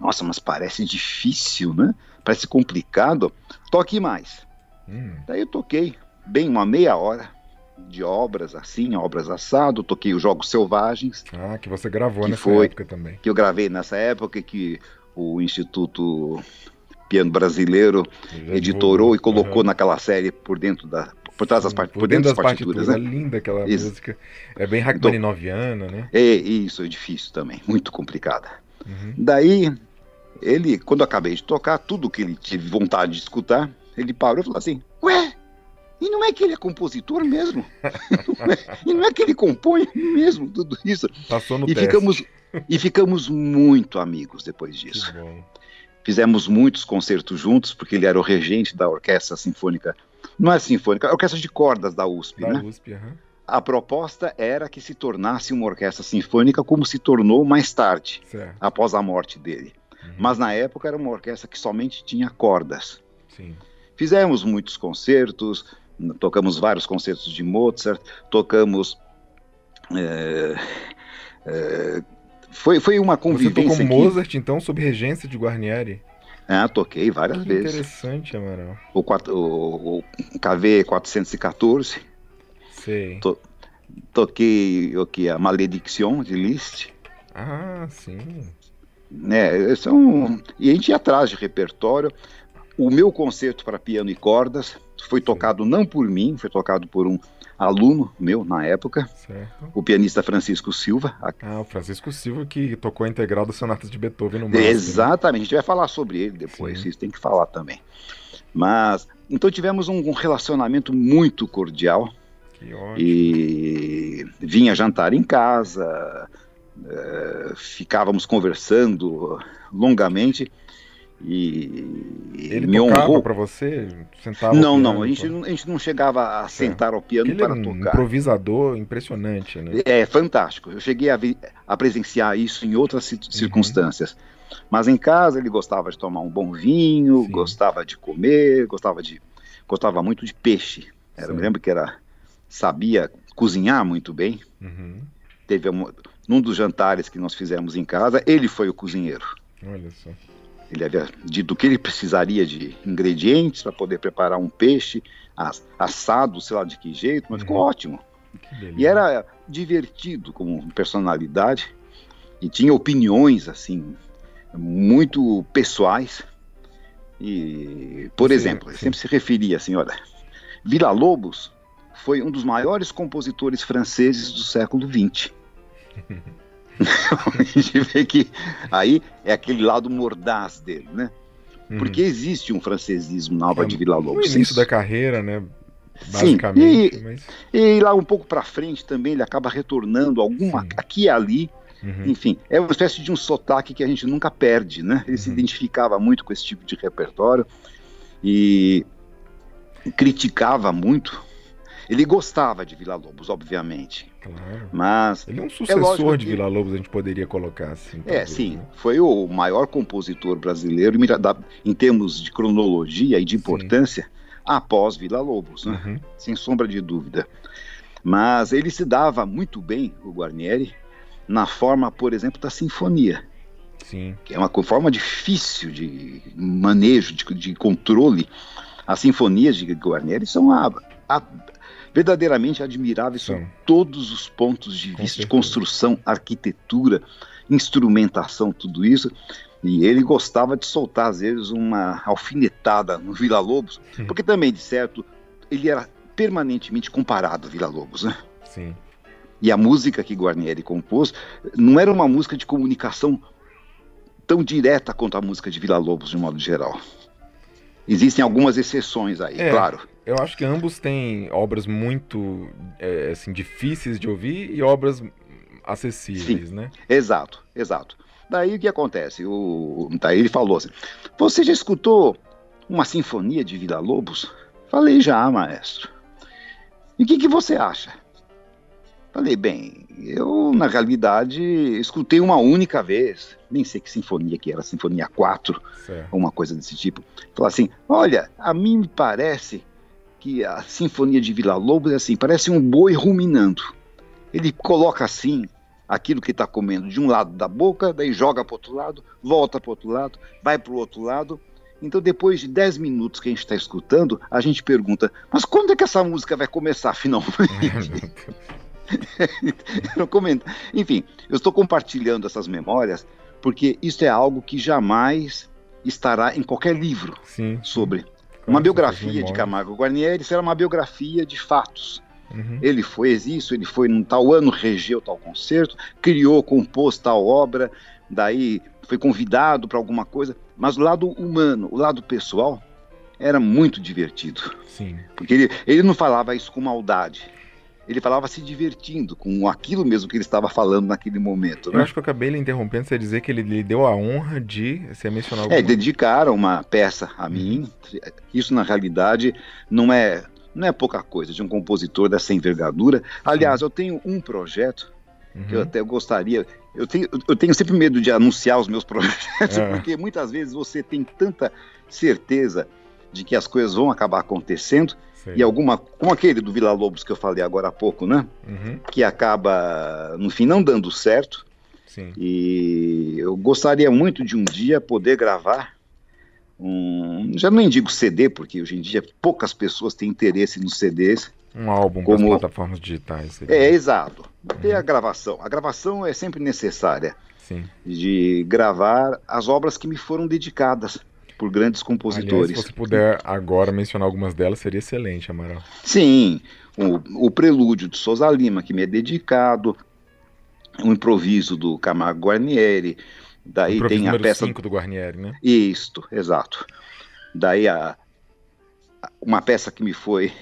Nossa, mas parece difícil, né? Parece complicado. Toque mais. Hum, Daí eu toquei bem uma meia hora de obras assim, obras assado. Toquei os Jogos Selvagens, Ah, que você gravou Que nessa foi. época também. que eu gravei nessa época que o Instituto Piano Brasileiro Já editorou e colocou Aham. naquela série por dentro da por trás das, part... por dentro das partituras. né? É linda aquela Isso. música. É bem Rachmaninoviana, né? É, isso é difícil também, muito complicada. Uhum. Daí, ele, quando acabei de tocar, tudo que ele teve vontade de escutar, ele parou e falou assim: Ué, e não é que ele é compositor mesmo? Não é- e não é que ele compõe mesmo tudo isso? Passou no E teste. ficamos, e ficamos muito amigos depois disso. Fizemos muitos concertos juntos, porque ele era o regente da Orquestra Sinfônica. Não é Sinfônica, é a Orquestra de Cordas da USP, Da né? USP, aham. A proposta era que se tornasse uma orquestra sinfônica, como se tornou mais tarde, Certo. após a morte dele. Uhum. Mas na época era uma orquestra que somente tinha cordas. Sim. Fizemos muitos concertos, tocamos vários concertos de Mozart, tocamos. é, é, foi, foi uma Você tocou convivência que- Mozart, então, sob regência de Guarnieri. Ah, toquei várias Que vezes. interessante, Amaral. O, o, o KV 414, Sei. To- toquei o que a Malediction de Liszt. Ah, sim. Né? São, e a gente ia atrás de repertório. O meu concerto para piano e cordas foi tocado não por mim, foi tocado por um aluno meu na época, Certo. o pianista Francisco Silva. Ah, o Francisco Silva que tocou a integral das sonatas de Beethoven no máximo. né? Exatamente, a gente vai falar sobre ele depois, Sim. vocês têm que falar também. Mas, então tivemos um, um relacionamento muito cordial Que ótimo. e vinha jantar em casa, eh, ficávamos conversando longamente e Ele me honrou. pra você? Sentava Não, não, a gente, não- a gente não chegava a sentar ao piano Ele era para um tocar. improvisador impressionante, né? É fantástico. Eu cheguei a, vi- a presenciar isso em outras Uhum. circunstâncias. Mas em casa ele gostava de tomar um bom vinho, Sim. gostava de comer, gostava de gostava muito de peixe. Era, eu me lembro que era sabia cozinhar muito bem. Uhum. Teve um, num dos jantares que nós fizemos em casa, ele foi o cozinheiro. Olha só. Ele havia dito que ele precisaria de ingredientes para poder preparar um peixe as- assado, sei lá de que jeito, mas ficou Uhum. ótimo. Que beleza. E era divertido como personalidade e tinha opiniões assim muito pessoais. E, por Sim, exemplo, ele sempre se referia assim, olha, Vila Lobos foi um dos maiores compositores franceses do século XX. a gente vê que aí é aquele lado mordaz dele, né? Uhum. Porque existe um francesismo na obra É, de Vila No Lobos. início Isso- da carreira, né? Sim, Basicamente. e- mas... E lá um pouco para frente também ele acaba retornando alguma Sim. aqui e ali. Uhum. Enfim, é uma espécie de um sotaque que a gente nunca perde, né? Ele se Uhum. identificava muito com esse tipo de repertório e criticava muito. Ele gostava de Vila Lobos, obviamente, Claro. mas Ele é um sucessor lógico de que- Vila Lobos, a gente poderia colocar assim. é, talvez, sim, né? foi o maior compositor brasileiro em termos de cronologia e de importância após Vila Lobos, né? Uhum. sem sombra de dúvida. Mas ele se dava muito bem, o Guarnieri, na forma, por exemplo, da sinfonia, Sim. que é uma forma difícil de manejo, de, de controle. As sinfonias de Guarnieri são a- a- verdadeiramente admiráveis sob todos os pontos de Com vista de construção, arquitetura, instrumentação, tudo isso. E ele gostava de soltar, às vezes, uma alfinetada no Vila Lobos, porque também, de certo, ele era permanentemente comparado a Vila Lobos, né? Sim. E a música que Guarnieri compôs não era uma música de comunicação tão direta quanto a música de Vila Lobos, de modo geral. Existem algumas exceções aí, É. claro. Eu acho que ambos têm obras muito é, assim, difíceis de ouvir e obras acessíveis, né? Exato, exato. Daí o que acontece? O, daí ele falou assim: Você já escutou uma sinfonia de Vila Lobos? Falei já, maestro. E o que, que você acha? Falei, bem, eu na realidade escutei uma única vez, nem sei que sinfonia que era, Sinfonia 4, Certo. uma coisa desse tipo. Falou assim: Olha, a mim me parece que a Sinfonia de Vila Lobos é assim, parece um boi ruminando. Ele coloca assim aquilo que está comendo de um lado da boca, daí joga para outro lado, volta para outro lado, vai para o outro lado. Então, depois de 10 minutos que a gente está escutando, a gente pergunta: Mas quando é que essa música vai começar finalmente? Eu comento. Enfim, eu estou compartilhando essas memórias porque isso é algo que jamais estará em qualquer livro Sim. sobre. Uma biografia de. Camargo Guarnieri será uma biografia de fatos. Uhum. Ele foi isso, ele foi num tal ano, regeu tal concerto, criou, compôs tal obra, daí foi convidado para alguma coisa. Mas o lado humano, o lado pessoal, era muito divertido. Sim. Porque ele, ele não falava isso com maldade. Ele falava se divertindo com aquilo mesmo que ele estava falando naquele momento. Eu Né? acho que eu acabei lhe interrompendo, você dizer que ele lhe deu a honra de você mencionar É, alguma dedicaram uma peça a mim. Isso, na realidade, não é, não é pouca coisa de um compositor dessa envergadura. Aliás, eu tenho um projeto que eu Uhum. até gostaria. Eu tenho, eu tenho sempre medo de anunciar os meus projetos, É. porque muitas vezes você tem tanta certeza de que as coisas vão acabar acontecendo Sei. e alguma, como aquele do Vila Lobos que eu falei agora há pouco, né? Uhum. Que acaba no fim não dando certo. Sim. E eu gostaria muito de um dia poder gravar um, já nem digo CD, porque hoje em dia poucas pessoas têm interesse nos CDs. Um álbum Como- plataformas digitais. seria. É, exato. Ter a gravação. A gravação é sempre necessária Sim. de gravar as obras que me foram dedicadas por grandes Aliás, compositores. se você puder agora mencionar algumas delas, seria excelente, Amaral. Sim, o, o Prelúdio de Souza Lima, que me é dedicado, o improviso do Camargo Guarnieri, daí Improviso tem a peça 5 do Guarnieri, né? Isto, exato. Daí a, uma peça que me foi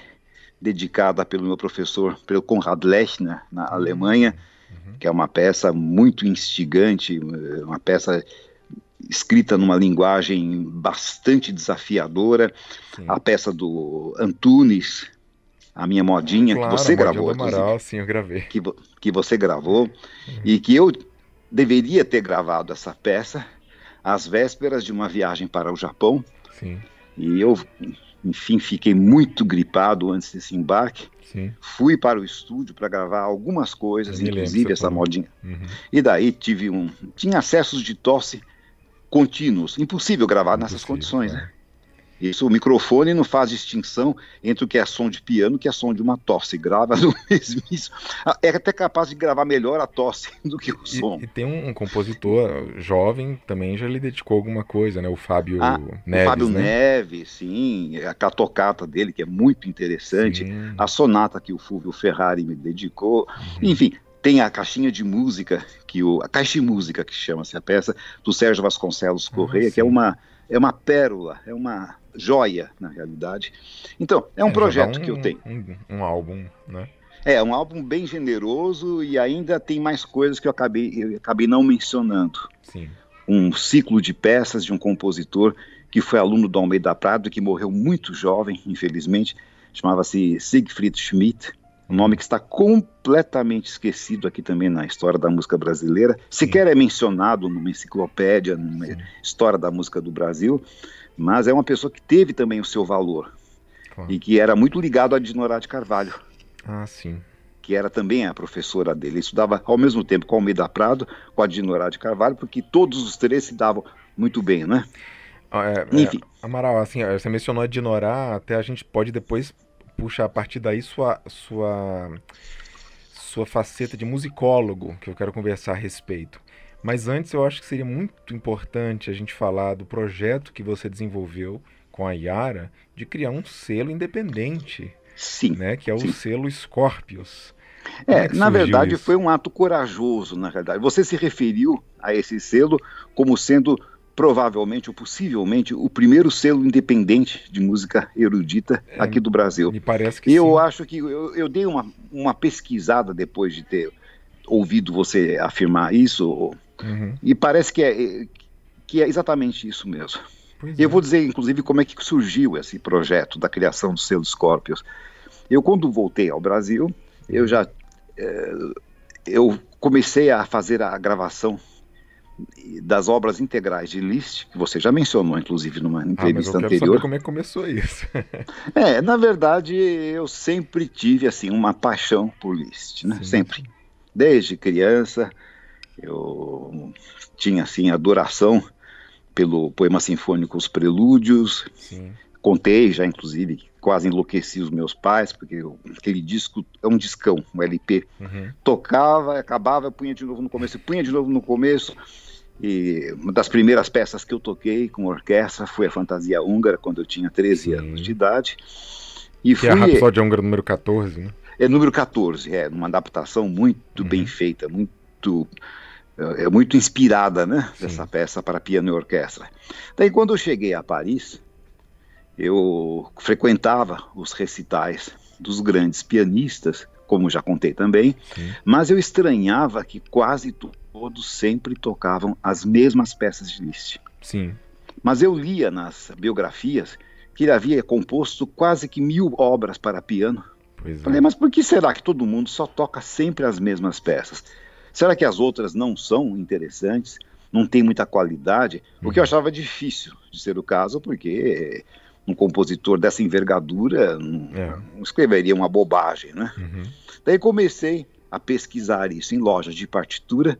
dedicada pelo meu professor, pelo Konrad Lechner, na Alemanha, que é uma peça muito instigante, uma peça escrita numa linguagem bastante desafiadora, Sim. a peça do Antunes, a minha modinha, Claro, que você gravou, do Amaral, sim, eu gravei. que, que você gravou Uhum. e que eu deveria ter gravado essa peça às vésperas de uma viagem para o Japão Sim, e eu, enfim, fiquei muito gripado antes desse embarque. sim. Fui para o estúdio para gravar algumas coisas, Eu inclusive essa falou. modinha. Uhum. E daí tive um, tinha acessos de tosse contínuos, impossível gravar nessas Impossível, condições, claro. né? Isso, o microfone não faz distinção entre o que é som de piano e o que é som de uma tosse. Grava no mesmíssimo. É até capaz de gravar melhor a tosse do que o som. E, e tem um, um compositor jovem também já lhe dedicou alguma coisa, né? O Fábio Ah, Neves, o Fábio né? Neves, sim, a catocata dele, que é muito interessante. Sim. A sonata que o Fulvio Ferrari me dedicou. Uhum. Enfim, tem a caixinha de música, que o, a caixa de música, que chama-se a peça, do Sérgio Vasconcelos Correia, que é uma, é uma pérola, é uma joia, na realidade. Então, é um É, projeto um- que eu tenho. Um, um álbum, né? É um álbum bem generoso e ainda tem mais coisas que eu acabei, eu acabei não mencionando. Sim. Um ciclo de peças de um compositor que foi aluno do Almeida Prado, que morreu muito jovem, infelizmente, chamava-se Siegfried Schmidt, um nome que está completamente esquecido aqui também na história da música brasileira, sequer é mencionado numa enciclopédia, numa Sim. história da música do Brasil, mas é uma pessoa que teve também o seu valor Claro. e que era muito ligado a Dinorá de Carvalho Ah, sim. que era também a professora dele. Ele estudava ao mesmo tempo com a Almeida Prado, com a Dinorá de Carvalho, porque todos os três se davam muito bem, né? Ah, é- Enfim. é, Amaral, assim, você mencionou a Dinorá, até a gente pode depois puxar a partir daí sua, sua, sua faceta de musicólogo, que eu quero conversar a respeito. Mas antes eu acho que seria muito importante a gente falar do projeto que você desenvolveu com a Yara de criar um selo independente. Sim. Né, que é o sim. selo Scorpius. É, é na verdade isso? foi um ato corajoso, na verdade. Você se referiu a esse selo como sendo provavelmente ou possivelmente o primeiro selo independente de música erudita é, aqui do Brasil. Me parece que eu sim. acho que eu, eu, dei uma, uma pesquisada depois de ter ouvido você afirmar isso uhum. e parece que é, que é exatamente isso mesmo. Pois eu é. vou dizer, inclusive, como é que surgiu esse projeto da criação do selo Scorpius. Eu, quando voltei ao Brasil, eu já é, eu comecei a fazer a gravação das obras integrais de Liszt, que você já mencionou, inclusive, numa entrevista ah, mas eu anterior. Saber como é que começou isso? é, na verdade, eu sempre tive assim uma paixão por Liszt, né? Sim, sempre. Desde criança, eu tinha assim adoração pelo poema sinfônico Os Prelúdios. Sim. Contei já, inclusive, quase enlouqueci os meus pais, porque aquele disco é um discão, um LP. Uhum. Tocava, acabava, punha de novo no começo, punha de novo no começo. E uma das primeiras peças que eu toquei com orquestra foi a Fantasia Húngara, quando eu tinha 13 Sim. anos de idade. E que fui, é a Rapsódia Húngara número 14, né? É número 14, é, uma adaptação muito uhum. bem feita, muito é, é muito inspirada, né, Sim. dessa peça para piano e orquestra. Daí quando eu cheguei a Paris, eu frequentava os recitais dos grandes pianistas, como já contei também, Sim. mas eu estranhava que quase todos sempre tocavam as mesmas peças de Liszt. Sim. Mas eu lia nas biografias que ele havia composto quase que mil obras para piano. Pois Falei, é. mas por que será que todo mundo só toca sempre as mesmas peças? Será que as outras não são interessantes? Não tem muita qualidade? Uhum. O que eu uhum. achava difícil de ser o caso, porque um compositor dessa envergadura não, é. não escreveria uma bobagem, né? Uhum. Daí comecei a pesquisar isso em lojas de partitura.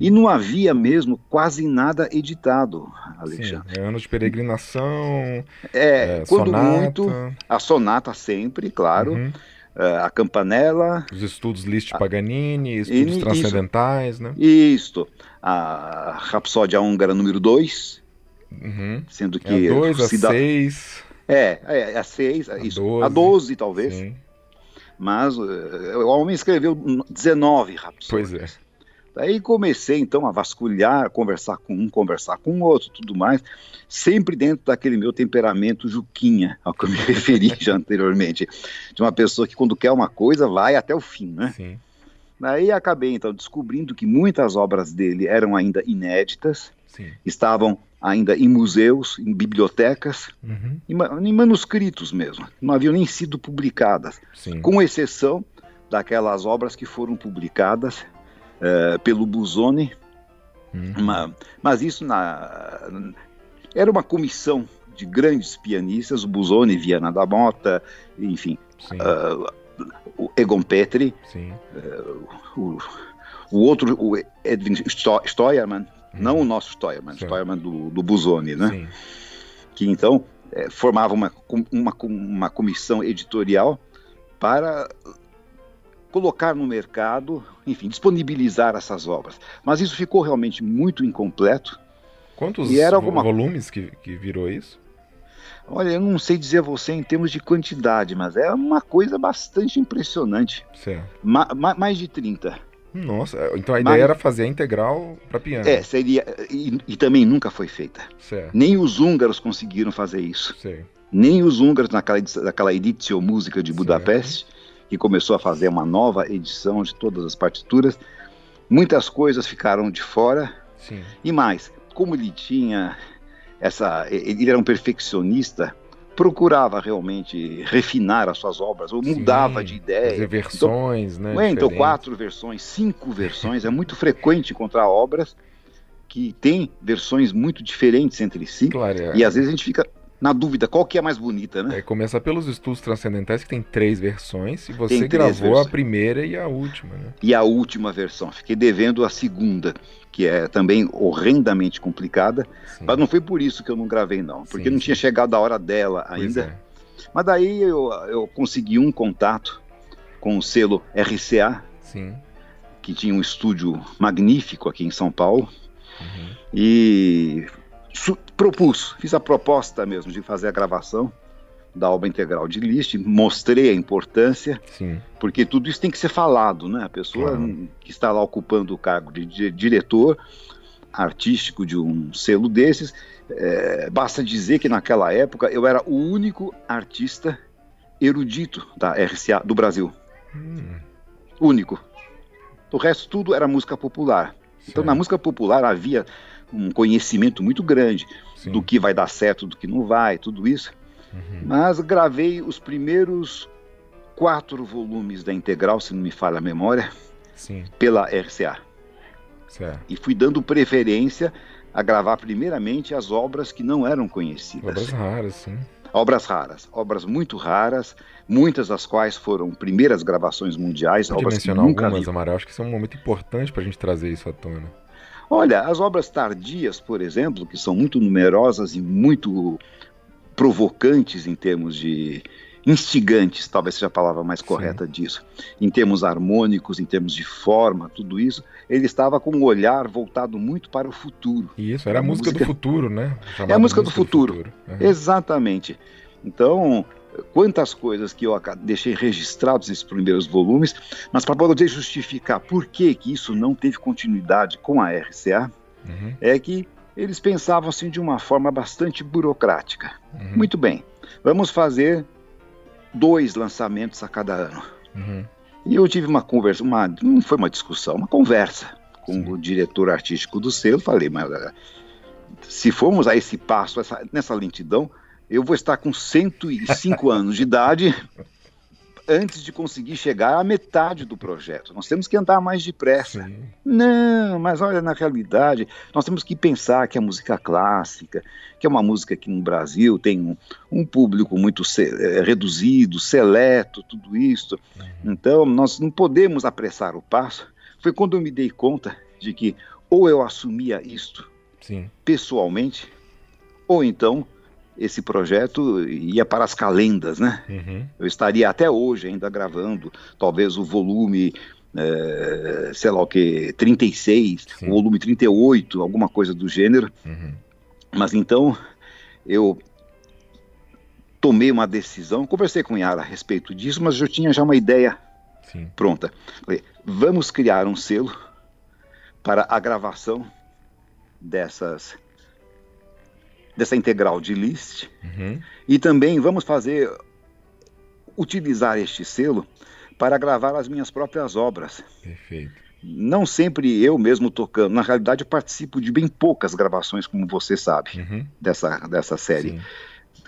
E não havia mesmo quase nada editado, Alexandre. Sim, é ano de peregrinação, é, é quando sonata. muito, a sonata sempre, claro, uhum. uh, a campanela, os estudos Liszt Paganini, estudos e, transcendentais, isso, né? Isto, a Rapsódia Húngara número 2, Uhum. Sendo que. É a 2, a 6. É, é, é a 6, a isso. 12. A 12, talvez. Sim. Mas o homem escreveu 19 rapsódias. Pois é. Daí comecei então a vasculhar, conversar com um, conversar com outro, tudo mais, sempre dentro daquele meu temperamento juquinha, ao que eu me referi já anteriormente, de uma pessoa que quando quer uma coisa vai até o fim, né? Sim. Daí acabei então descobrindo que muitas obras dele eram ainda inéditas, Sim. estavam ainda em museus, em bibliotecas, uhum. em, em, manuscritos mesmo. Não haviam nem sido publicadas, Sim. com exceção daquelas obras que foram publicadas uh, pelo Busoni. Uhum. mas isso na, era uma comissão de grandes pianistas, o Busoni, Viana da Mota, enfim, uh, o Egon Petri, uh, o, o, outro, o Edwin Steuermann, não o nosso Steuermann, o Steuermann do, do Busoni, né? Sim. Que então é, formava uma, uma, uma comissão editorial para colocar no mercado, enfim, disponibilizar essas obras. Mas isso ficou realmente muito incompleto. Quantos e era alguma... volumes que, que virou isso? Olha, eu não sei dizer a você em termos de quantidade, mas é uma coisa bastante impressionante. Certo. Ma ma mais de 30. Nossa, então a ideia Mas, era fazer a integral para piano. É, seria. E, e, também nunca foi feita. Certo. Nem os húngaros conseguiram fazer isso. Certo. Nem os húngaros naquela, naquela Editio Música de Budapeste. Que começou a fazer uma nova edição de todas as partituras. Muitas coisas ficaram de fora. Sim. E mais, como ele tinha essa. Ele era um perfeccionista procurava realmente refinar as suas obras, ou mudava Sim, de ideia. Fazer versões, então, né? Então, quatro versões, cinco versões. é muito frequente encontrar obras que têm versões muito diferentes entre si. Claro, é. E às vezes a gente fica na dúvida qual que é mais bonita, né? É, começa pelos estudos transcendentais que tem três versões e você gravou versões. a primeira e a última, né? E a última versão, fiquei devendo a segunda, que é também horrendamente complicada, Sim. mas não foi por isso que eu não gravei não, porque sim, não sim. tinha chegado a hora dela ainda. É. Mas daí eu, eu consegui um contato com o selo RCA, Sim que tinha um estúdio magnífico aqui em São Paulo, uhum. e propus, fiz a proposta mesmo de fazer a gravação da obra integral de Liszt, mostrei a importância, Sim. porque tudo isso tem que ser falado, né? A pessoa que está lá ocupando o cargo de, diretor artístico de um selo desses, é, basta dizer que naquela época eu era o único artista erudito da RCA do Brasil. Hum. Único. O resto tudo era música popular. Então na música popular havia um conhecimento muito grande Sim. do que vai dar certo, do que não vai, tudo isso. Uhum. Mas gravei os primeiros quatro volumes da Integral, se não me falha a memória, Sim. pela RCA. Certo. E fui dando preferência a gravar primeiramente as obras que não eram conhecidas. Obras raras, sim. Obras raras, obras muito raras, muitas das quais foram primeiras gravações mundiais. Pode obras mencionar que nunca algumas, vi. Amaral? Acho que isso é um momento importante para a gente trazer isso à tona. Olha, as obras tardias, por exemplo, que são muito numerosas e muito provocantes em termos de instigantes, talvez seja a palavra mais correta Sim. disso, em termos harmônicos, em termos de forma, tudo isso, ele estava com um olhar voltado muito para o futuro. Isso, era a, música, música, do futuro, né? Chamada é a música, música do futuro, do futuro. Uhum. exatamente. Então, quantas coisas que eu deixei registrados nesses primeiros volumes, mas para poder justificar por que, que isso não teve continuidade com a RCA, uhum. é que eles pensavam assim de uma forma bastante burocrática. Uhum. Muito bem, vamos fazer dois lançamentos a cada ano. Uhum. E eu tive uma conversa, uma, não foi uma discussão, uma conversa com Sim. o diretor artístico do selo. Falei, mas se formos a esse passo, essa, nessa lentidão, eu vou estar com 105 anos de idade antes de conseguir chegar à metade do projeto. Nós temos que andar mais depressa. Sim. Não, mas olha, na realidade, nós temos que pensar que a música clássica, que é uma música que no Brasil tem um, um público muito se, é, reduzido, seleto, tudo isso. Uhum. Então, nós não podemos apressar o passo. Foi quando eu me dei conta de que ou eu assumia isto Sim. pessoalmente, ou então esse projeto ia para as calendas, né? Uhum. Eu estaria até hoje ainda gravando, talvez o volume, é, sei lá o que, 36, Sim. o volume 38, alguma coisa do gênero. Uhum. Mas então eu tomei uma decisão, conversei com Yara a respeito disso, mas eu tinha já uma ideia Sim. pronta. Falei, vamos criar um selo para a gravação dessas dessa integral de list. Uhum. E também vamos fazer utilizar este selo para gravar as minhas próprias obras. Perfeito. Não sempre eu mesmo tocando. Na realidade, eu participo de bem poucas gravações, como você sabe, uhum. dessa, dessa série. Sim.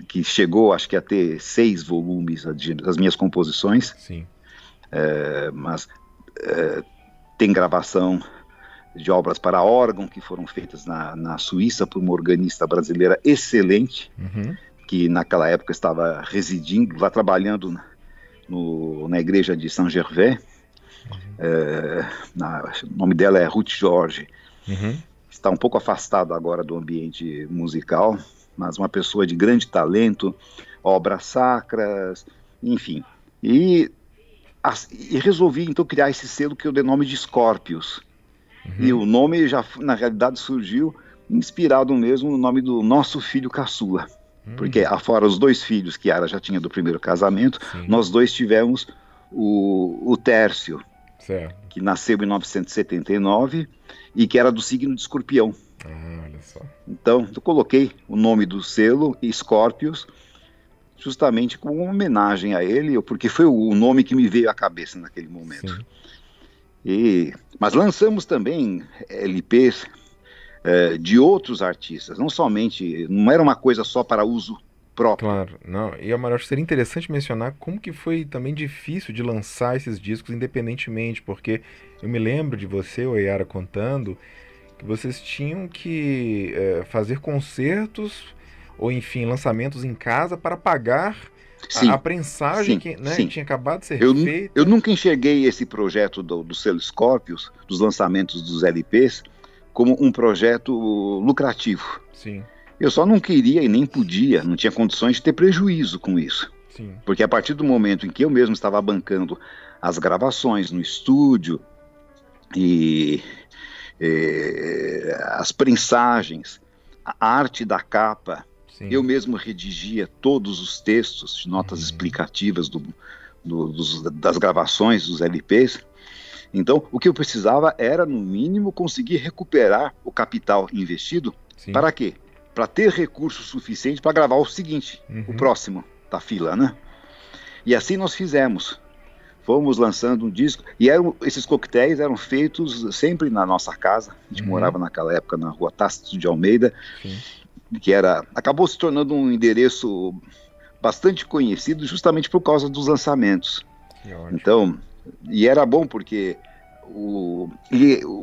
Que chegou, acho que a ter seis volumes das minhas composições. Sim. É, mas é, tem gravação de obras para órgão que foram feitas na, na Suíça por uma organista brasileira excelente, uhum. que naquela época estava residindo, lá trabalhando no, na igreja de Saint Gervais. Uhum. É, na, o nome dela é Ruth Jorge. Uhum. Está um pouco afastado agora do ambiente musical, mas uma pessoa de grande talento, obras sacras, enfim. E, e resolvi então criar esse selo que eu dei nome de Scorpius Uhum. E o nome já, na realidade, surgiu inspirado mesmo no nome do nosso filho caçula. Uhum. Porque, afora os dois filhos que Ara já tinha do primeiro casamento, Sim. nós dois tivemos o, o Tércio, certo. que nasceu em 1979 e que era do signo de escorpião. Ah, olha só. Então, eu coloquei o nome do selo, Scorpius, justamente como uma homenagem a ele, porque foi o nome que me veio à cabeça naquele momento. Sim. E, mas lançamos também LPs é, de outros artistas, não somente, não era uma coisa só para uso próprio. Claro, não. E Amaral, acho que seria interessante mencionar como que foi também difícil de lançar esses discos independentemente, porque eu me lembro de você, o Yara, contando que vocês tinham que é, fazer concertos ou enfim lançamentos em casa para pagar Sim, a, prensagem sim, que, né, sim. tinha acabado de ser eu, feita. Eu nunca enxerguei esse projeto do, do selo Scorpius, dos lançamentos dos LPs, como um projeto lucrativo. Sim. Eu só não queria e nem podia, não tinha condições de ter prejuízo com isso. Sim. Porque a partir do momento em que eu mesmo estava bancando as gravações no estúdio, e, e as prensagens, a arte da capa. Sim. Eu mesmo redigia todos os textos notas uhum. explicativas do, do, dos, das gravações dos LPs. Então, o que eu precisava era, no mínimo, conseguir recuperar o capital investido. Sim. Para quê? Para ter recurso suficiente para gravar o seguinte, uhum. o próximo da fila, né? E assim nós fizemos. Fomos lançando um disco. E eram, esses coquetéis eram feitos sempre na nossa casa. A gente uhum. morava naquela época na rua Tácito de Almeida, Sim. Que era acabou se tornando um endereço bastante conhecido justamente por causa dos lançamentos. Então, e era bom porque o,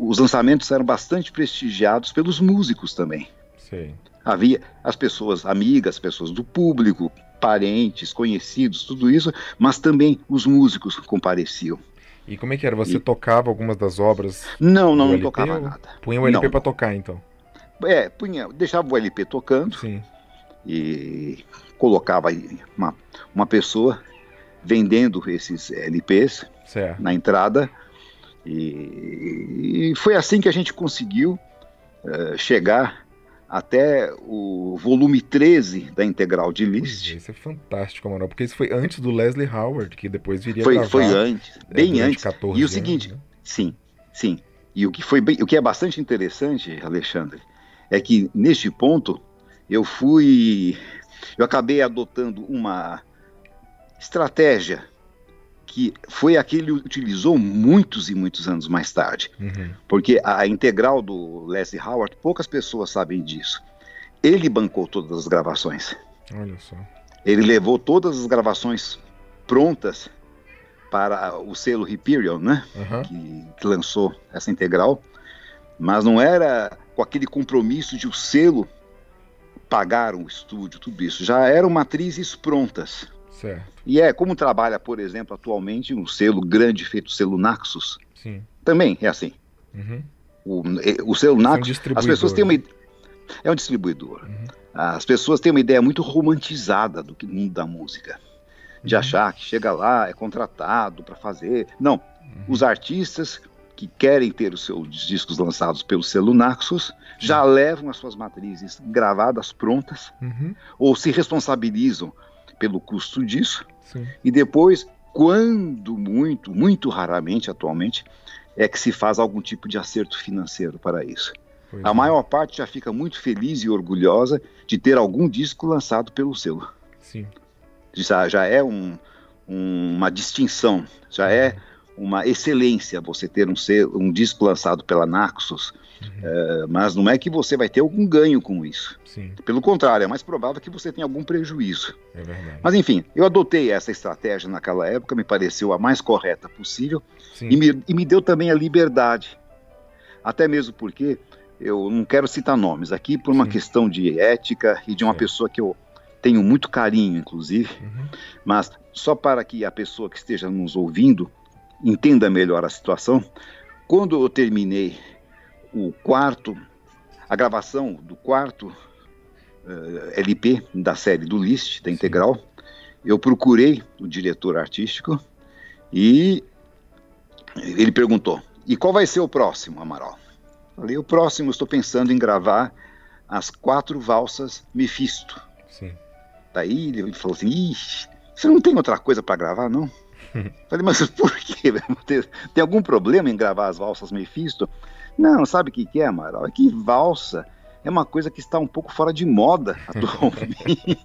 os lançamentos eram bastante prestigiados pelos músicos também. Sim. Havia as pessoas amigas, pessoas do público, parentes, conhecidos, tudo isso, mas também os músicos compareciam. E como é que era? Você e... tocava algumas das obras? Não, não, não tocava nada. Punha o LP para tocar, então? É, punha, deixava o LP tocando Sim. e colocava uma, uma pessoa vendendo esses LPs certo. na entrada. E, e, foi assim que a gente conseguiu uh, chegar até o volume 13 da Integral de Liszt. Isso é fantástico, Manuel, porque isso foi antes do Leslie Howard, que depois viria foi, gravar. Foi antes, é, bem antes. e o anos, seguinte, né? sim, sim. E o que foi bem, o que é bastante interessante, Alexandre, é que neste ponto eu fui, eu acabei adotando uma estratégia que foi a que ele utilizou muitos e muitos anos mais tarde. Uhum. Porque a integral do Leslie Howard, poucas pessoas sabem disso. Ele bancou todas as gravações. Olha só. Ele levou todas as gravações prontas para o selo Hyperion, né? Uhum. Que, que lançou essa integral. Mas não era com aquele compromisso de o selo pagar um estúdio, tudo isso. Já eram matrizes prontas. Certo. E é como trabalha, por exemplo, atualmente um selo grande feito selo Naxos. Sim. Também é assim. Uhum. O, o selo Naxos, é um as pessoas têm uma é um distribuidor. Uhum. As pessoas têm uma ideia muito romantizada do mundo da música, de uhum. achar que chega lá é contratado para fazer. Não, uhum. os artistas que querem ter os seus discos lançados pelo selo Naxos já levam as suas matrizes gravadas prontas uhum. ou se responsabilizam pelo custo disso. Sim. E depois, quando muito, muito raramente atualmente, é que se faz algum tipo de acerto financeiro para isso. Pois a é. maior parte já fica muito feliz e orgulhosa de ter algum disco lançado pelo selo. Sim. Já, já é um, um, uma distinção, já é uhum. Uma excelência você ter um, um disco lançado pela Naxos, Uhum. É, mas não é que você vai ter algum ganho com isso. Sim. Pelo contrário, é mais provável que você tenha algum prejuízo. É verdade. Mas enfim, eu adotei essa estratégia naquela época, me pareceu a mais correta possível e me, e me deu também a liberdade. Até mesmo porque eu não quero citar nomes aqui por uma Sim. questão de ética e de uma pessoa que eu tenho muito carinho, inclusive, uhum. mas só para que a pessoa que esteja nos ouvindo entenda melhor a situação, quando eu terminei o quarto, a gravação do quarto uh, eh, LP da série do List, da Integral, eu procurei o diretor artístico e ele perguntou: e qual vai ser o próximo, Amaral? Falei: o próximo estou pensando em gravar as quatro valsas Mephisto. Sim. Daí ele falou assim: Ixi, você não tem outra coisa para gravar, não? Falei, mas por quê? Tem algum problema em gravar as valsas Mephisto? Não, sabe o que, que é, Amaral? É que valsa é uma coisa que está um pouco fora de moda atualmente.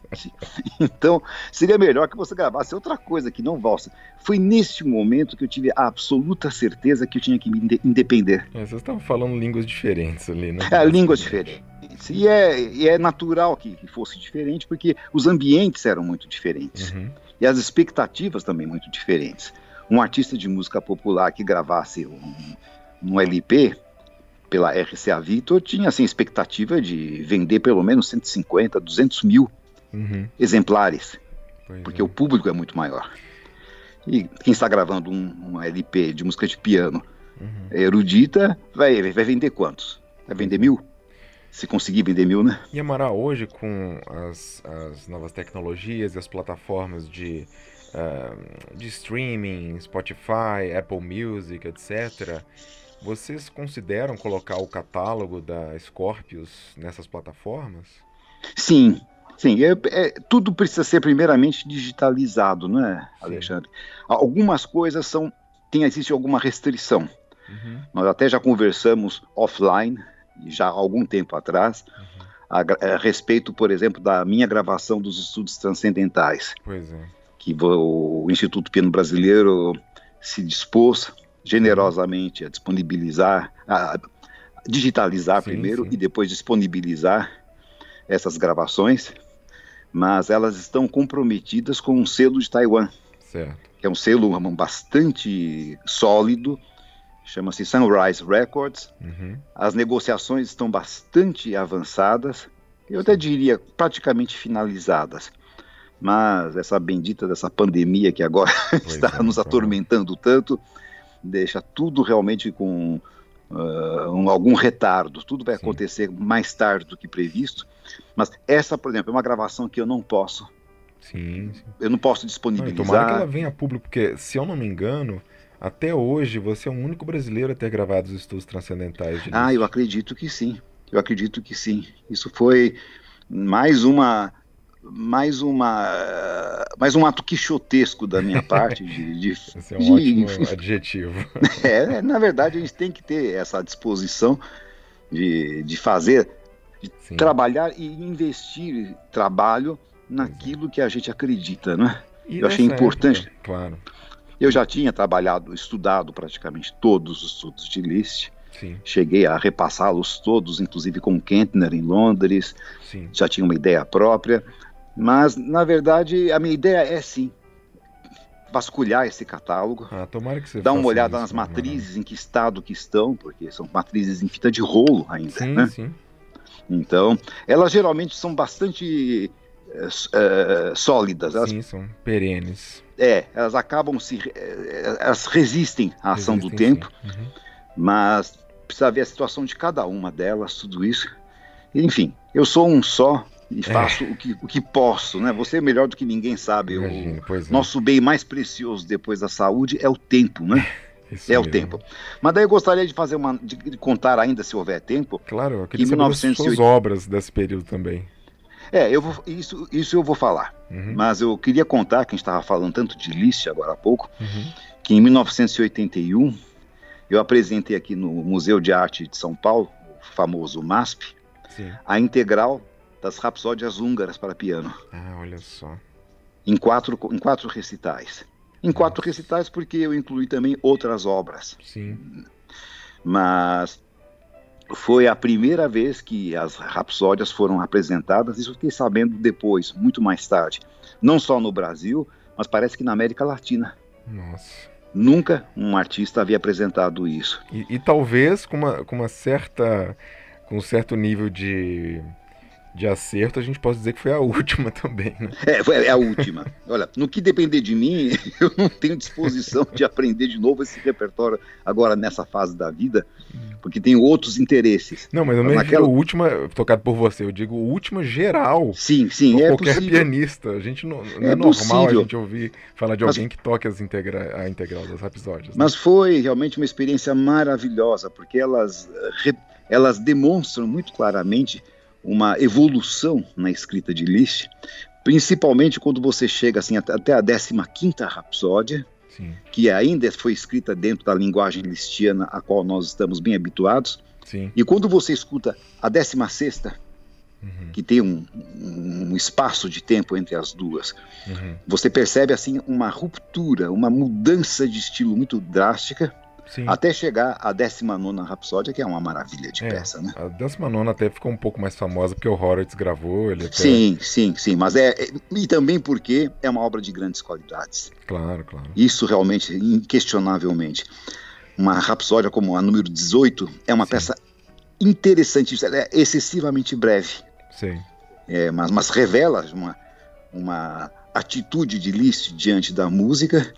então, seria melhor que você gravasse outra coisa que não valsa. Foi nesse momento que eu tive a absoluta certeza que eu tinha que me independer. É, vocês estavam falando línguas diferentes ali, né? É, línguas diferentes. E é, e é natural que, que, fosse diferente, porque os ambientes eram muito diferentes. Uhum. E as expectativas também muito diferentes. Um artista de música popular que gravasse um, um LP pela RCA Victor tinha assim expectativa de vender pelo menos 150, 200 mil uhum. exemplares, pois porque é. o público é muito maior. E quem está gravando um, um LP de música de piano uhum. erudita vai, vai vender quantos? Vai vender mil? Se conseguir vender mil, né? E Amaral, hoje com as, as novas tecnologias e as plataformas de, uh, de streaming, Spotify, Apple Music, etc., Vocês consideram colocar o catálogo da Scorpius nessas plataformas? Sim, sim. É, é, tudo precisa ser primeiramente digitalizado, não é, Alexandre? Sim. Algumas coisas são tem existe alguma restrição. Uhum. Nós até já conversamos offline, já há algum tempo atrás, uhum. a, a, respeito, por exemplo, da minha gravação dos estudos transcendentais. Pois é. Que o, o Instituto Piano Brasileiro se dispôs generosamente a disponibilizar, a digitalizar sim, primeiro sim. e depois disponibilizar essas gravações, mas elas estão comprometidas com um selo de Taiwan, certo. que é um selo bastante sólido, chama-se Sunrise Records. Uhum. As negociações estão bastante avançadas, eu até diria praticamente finalizadas. Mas essa bendita dessa pandemia que agora está é, nos atormentando tanto, deixa tudo realmente com uh, um, algum retardo. Tudo vai Sim. acontecer mais tarde do que previsto. Mas essa, por exemplo, é uma gravação que eu não posso. Sim, sim. Eu não posso disponibilizar. Não, tomara que ela venha a público, porque se eu não me engano, até hoje você é o único brasileiro a ter gravado os estudos transcendentais. ah, eu acredito que sim. Eu acredito que sim. Isso foi mais uma mais uma mais um ato quixotesco da minha parte de, de Esse é um de, ótimo adjetivo é, na verdade a gente tem que ter essa disposição de, de fazer de trabalhar e investir trabalho naquilo que a gente acredita né e eu achei importante época, claro eu já tinha trabalhado estudado praticamente todos os estudos de Liszt Sim. Cheguei a repassá-los todos, inclusive com Kentner em Londres. Sim. Já tinha uma ideia própria. Mas, na verdade, a minha ideia é sim vasculhar esse catálogo, ah, tomara que você dar uma olhada nas matrizes, em que estado que estão, porque são matrizes em fita de rolo ainda, sim, né? Sim. Então, elas geralmente são bastante é, sólidas. Elas, sim, são perenes. É, elas acabam se, é, elas resistem à ação resistem, do tempo, uhum. mas precisa ver a situação de cada uma delas, tudo isso. Enfim, eu sou um só e é. faço é. o, que, o que posso, né? Você é melhor do que ninguém sabe. Imagina, o é. nosso bem mais precioso depois da saúde é o tempo, né? Isso é mesmo. o tempo. Mas daí eu gostaria de fazer uma, de contar ainda, se houver tempo. Claro, eu queria que 1908... suas obras desse período também. É, eu vou, isso, isso eu vou falar. Uhum. Mas eu queria contar, que a gente estava falando tanto de Liszt agora há pouco, uhum. que em 1981 eu apresentei aqui no Museu de Arte de São Paulo, o famoso MASP, Sim. a integral das Rapsódias Húngaras para piano. Ah, olha só. Em quatro, em quatro recitais. Em Nossa. quatro recitais porque eu incluí também outras obras. Sim. Mas foi a primeira vez que as rapsódias foram apresentadas, isso eu fiquei sabendo depois, muito mais tarde. Não só no Brasil, mas parece que na América Latina. Nossa. Nunca um artista havia apresentado isso. E, e talvez com uma, com uma certa. com um certo nível de de acerto, a gente pode dizer que foi a última também, né? É, foi a última. Olha, no que depender de mim, eu não tenho disposição de aprender de novo esse repertório agora nessa fase da vida, porque tenho outros interesses. Não, mas eu não Naquela... digo última tocado por você, eu digo última geral. Sim, sim, é qualquer possível. pianista. A gente não, não é, é normal a gente ouvir falar de alguém mas... que toque as integra... a integral das episódios. Né? Mas foi realmente uma experiência maravilhosa, porque elas, elas demonstram muito claramente uma evolução na escrita de Liszt, principalmente quando você chega assim até a 15ª Rapsódia, Sim. que ainda foi escrita dentro da linguagem listiana a qual nós estamos bem habituados. Sim. E quando você escuta a 16ª, uhum. que tem um, um, espaço de tempo entre as duas, uhum. você percebe assim uma ruptura, uma mudança de estilo muito drástica Sim. Até chegar à 19 Rapsódia, que é uma maravilha de é, peça, né? A 19 até ficou um pouco mais famosa porque o Horowitz gravou. Ele até... Sim, sim, sim. Mas é. E também porque é uma obra de grandes qualidades. Claro, claro. Isso realmente, inquestionavelmente. Uma Rapsódia como a número 18 é uma sim. peça interessante, é excessivamente breve. Sim. É, mas, mas revela uma, uma atitude de Liszt diante da música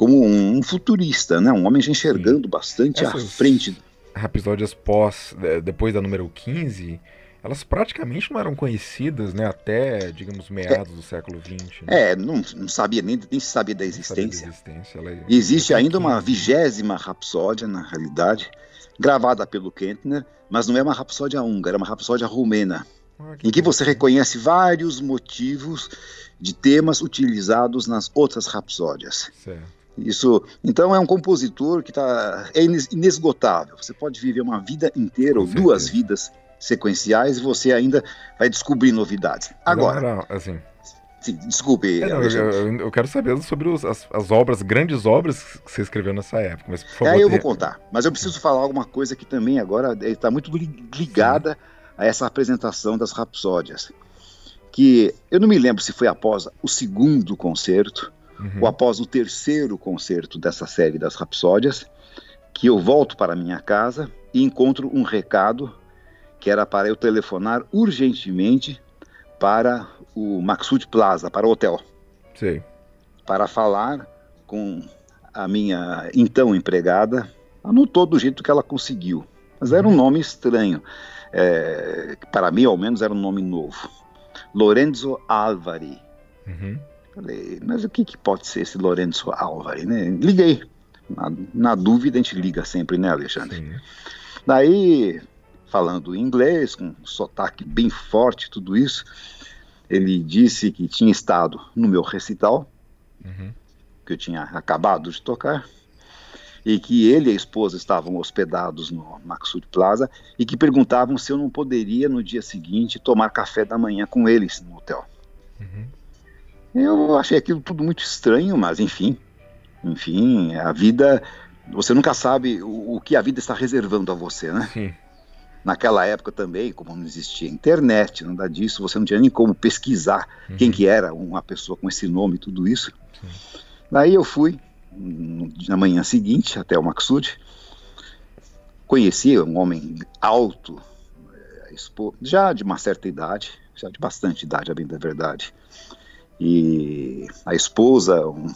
como um futurista, né? Um homem já enxergando Sim. bastante Essas à frente. Episódios pós, depois da número 15, elas praticamente não eram conhecidas, né? Até, digamos, meados é, do século XX. Né? É, não, não, sabia nem, nem se sabia da existência. Sabia da existência. Ela, Existe ainda uma vigésima rapsódia, na realidade, gravada pelo Kentner, mas não é uma rapsódia húngara, é uma rapsódia rumena, ah, que em que você reconhece vários motivos de temas utilizados nas outras rapsódias. Certo. Isso, então é um compositor que tá, é inesgotável. Você pode viver uma vida inteira ou duas vidas sequenciais e você ainda vai descobrir novidades. Agora, não, não, assim, Sim, desculpe. É, não, eu, eu, quero saber sobre os, as, as, obras, grandes obras que você escreveu nessa época. Mas, por favor, é, eu vou contar. Mas eu preciso falar alguma coisa que também agora está muito ligada Sim. a essa apresentação das Rapsódias. Que eu não me lembro se foi após o segundo concerto uhum. ou após o terceiro concerto dessa série das Rapsódias, que eu volto para minha casa e encontro um recado que era para eu telefonar urgentemente para o Maxud Plaza, para o hotel. Sim. Para falar com a minha então empregada, anotou do jeito que ela conseguiu. Mas era um uhum. nome estranho. É, para mim, ao menos, era um nome novo. Lorenzo Alvari. Uhum. Falei, mas o que, que, pode ser esse Lorenzo Alvari? Né? Liguei. Na, na, dúvida, a gente liga sempre, né, Alexandre? Sim. Daí, falando inglês, com um sotaque bem forte, tudo isso, ele disse que tinha estado no meu recital, uhum. que eu tinha acabado de tocar, e que ele e a esposa estavam hospedados no Maxud Plaza e que perguntavam se eu não poderia no dia seguinte tomar café da manhã com eles no hotel. Uhum. Eu achei aquilo tudo muito estranho, mas enfim, enfim, a vida, você nunca sabe o, o que a vida está reservando a você, né? Sim. Naquela época também, como não existia internet, nada disso, você não tinha nem como pesquisar uhum. quem que era uma pessoa com esse nome e tudo isso. Sim. Daí eu fui, na manhã seguinte, até o Maxud, conheci um homem alto, eh, já de uma certa idade, já de bastante idade, a bem da verdade. E a esposa, um,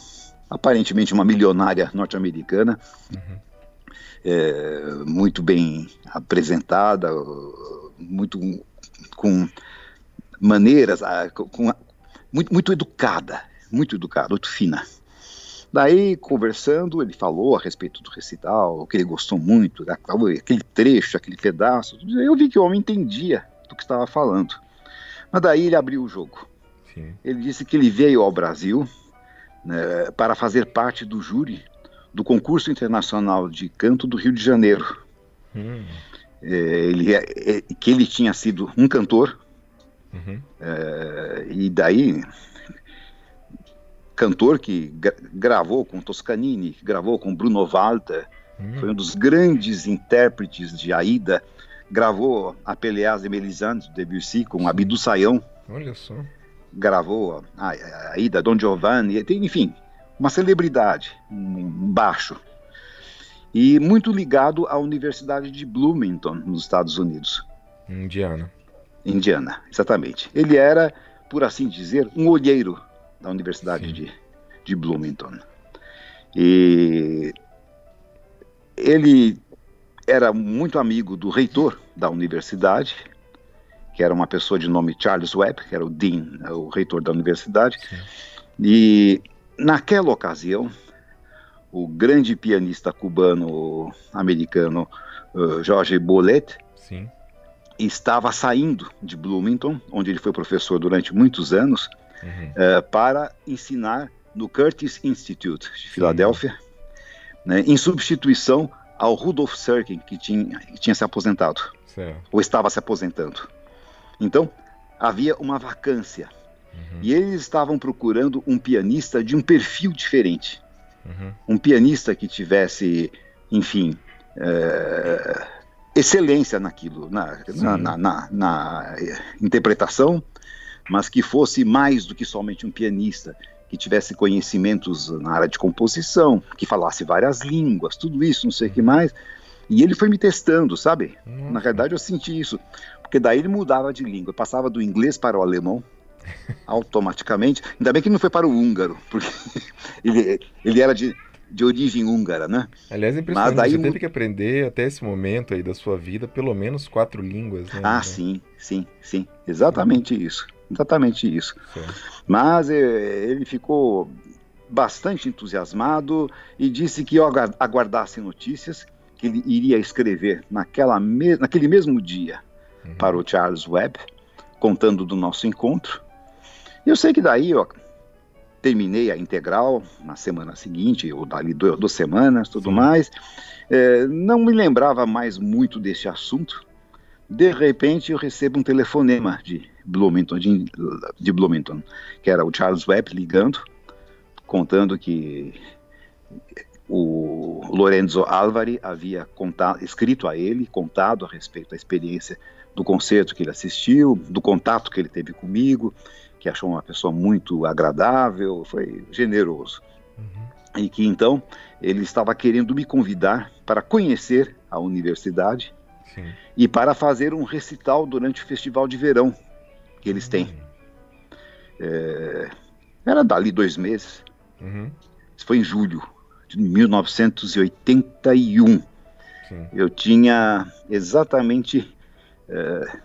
aparentemente uma milionária norte-americana, uhum é, muito bem apresentada, muito com maneiras, com, muito, muito educada, muito educada, muito fina. Daí, conversando, ele falou a respeito do recital, que ele gostou muito, aquele trecho, aquele pedaço. Eu vi que o homem entendia do que estava falando. Mas daí ele abriu o jogo. Sim. Ele disse que ele veio ao Brasil né, para fazer parte do júri do concurso internacional de canto do Rio de Janeiro. Hum. É, ele, é, é, que ele tinha sido um cantor uhum. é, e daí cantor que gra gravou com Toscanini, gravou com Bruno Walter, hum. foi um dos grandes intérpretes de Aida, gravou a Peleas de Melisande, Debussy, com Abdu Sayão. Olha só. Gravou a, a Aida, Don Giovanni, enfim, uma celebridade, um baixo, e muito ligado à Universidade de Bloomington, nos Estados Unidos. Indiana. Indiana, exatamente. Ele era, por assim dizer, um olheiro da Universidade de, de Bloomington. E ele era muito amigo do reitor da universidade, que era uma pessoa de nome Charles Webb, que era o dean, o reitor da universidade. Sim. E Naquela ocasião, o grande pianista cubano-americano uh, Jorge Bolet Sim. estava saindo de Bloomington, onde ele foi professor durante muitos anos, uhum. uh, para ensinar no Curtis Institute de Filadélfia, né, em substituição ao Rudolf Serkin, que tinha, que tinha se aposentado, certo. ou estava se aposentando. Então, havia uma vacância Uhum. E eles estavam procurando um pianista de um perfil diferente. Uhum. Um pianista que tivesse, enfim, é, excelência naquilo, na, na, na, na, interpretação, mas que fosse mais do que somente um pianista, que tivesse conhecimentos na área de composição, que falasse várias línguas, tudo isso, não sei o que mais. E ele foi me testando, sabe? Uhum. Na verdade, eu senti isso. Porque daí ele mudava de língua, passava do inglês para o alemão, automaticamente. Ainda bem que não foi para o húngaro, porque ele, ele era de, de origem húngara, né? Aliás, é impressionante, Mas daí, você teve que aprender até esse momento aí da sua vida pelo menos quatro línguas, né? Ah, sim, sim, sim, exatamente uhum. isso, exatamente isso. Mas é, ele ficou bastante entusiasmado e disse que eu aguardasse notícias, que que ele iria escrever naquela me naquele mesmo dia Uhum. para o Charles Webb, contando do nosso encontro. Eu sei que daí eu terminei a integral na semana seguinte, ou dali duas, duas semanas, tudo Sim. mais. É, não me lembrava mais muito desse assunto. De repente eu recebo um telefonema de Bloomington, de, de Bloomington, que era o Charles Webb ligando, contando que o Lorenzo Álvari havia contado, escrito a ele, contado a respeito da experiência do concerto que ele assistiu, do contato que ele teve comigo, que achou uma pessoa muito agradável, foi generoso. Uhum. E que então ele estava querendo me convidar para conhecer a universidade Sim. e para fazer um recital durante o festival de verão que eles têm. É, era dali dois meses. Uhum. Isso foi em julho de 1981. Sim. Eu tinha exatamente. É,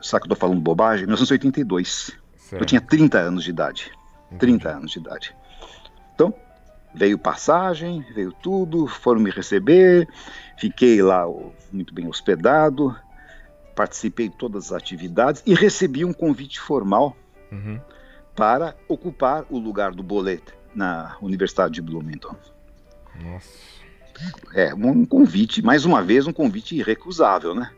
será que eu estou falando bobagem? 1982. Certo. Eu tinha 30 anos de idade. Entendi. 30 anos de idade. Então, veio passagem, veio tudo, foram me receber, fiquei lá muito bem hospedado, participei de todas as atividades e recebi um convite formal Uhum. para ocupar o lugar do Bolet na Universidade de Bloomington. Nossa. É, um convite, mais uma vez, um convite irrecusável, né?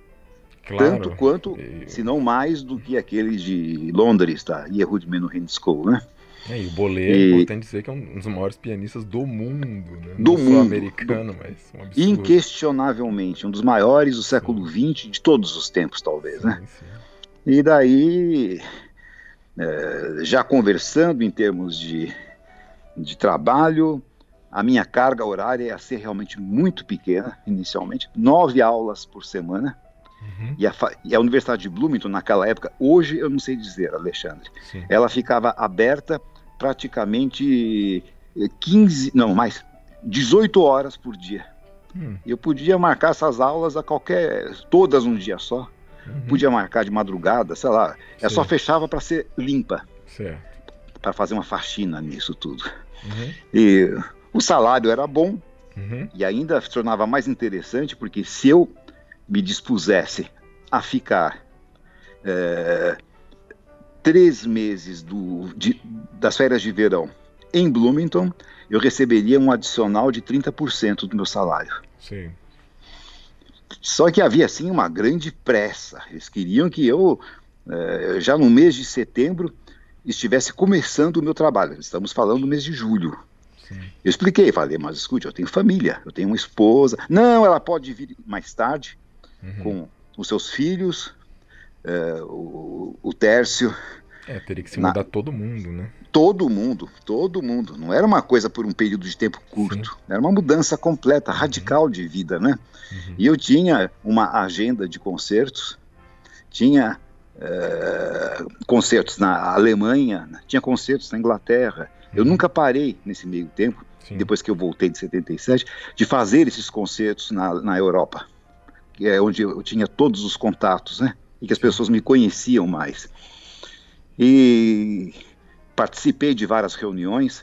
Claro. Tanto quanto, E- se não mais, do que aquele de Londres, da Yehud Menuhin School, né? É, e o Bolê é E- importante dizer que é um dos maiores pianistas do mundo, né? Do Não mundo. americano, mas um absurdo. Inquestionavelmente, um dos maiores do século XX, de todos os tempos, talvez, né? Sim, sim. E daí, é, já conversando em termos de, de trabalho, a minha carga horária ia ser realmente muito pequena, inicialmente, nove aulas por semana. Uhum. E a, e a Universidade de Bloomington, naquela época, hoje eu não sei dizer, Alexandre, Sim. ela ficava aberta praticamente eh, 15, não, mais, 18 horas por dia. Hum, Eu podia marcar essas aulas a qualquer, todas um dia só. uhum. Podia marcar de madrugada, sei lá. É só fechava para ser limpa, para fazer uma faxina nisso tudo. Uhum. E o salário era bom Uhum. e ainda se tornava mais interessante porque se eu me dispusesse a ficar eh, três meses do, de- das férias de verão em Bloomington, eu receberia um adicional de 30% do meu salário. Sim. Só que havia assim uma grande pressa. Eles queriam que eu, eh, já no mês de setembro, estivesse começando o meu trabalho. Estamos falando do mês de julho. Sim. Eu expliquei, falei, mas escute, eu tenho família, eu tenho uma esposa. Não, ela pode vir mais tarde Uhum. com os seus filhos, eh, o, o Tércio, É, teria que se Na- mudar todo mundo, né? todo mundo, todo mundo. Não era uma coisa por um período de tempo curto, era uma mudança completa, radical de vida, né? Uhum. E eu tinha uma agenda de concertos, tinha eh, concertos na Alemanha, tinha concertos na Inglaterra. Eu Uhum. nunca parei nesse meio tempo, Sim. depois que eu voltei de 77, de fazer esses concertos na, na Europa, é onde eu tinha todos os contatos, né? E que as pessoas me conheciam mais. E participei de várias reuniões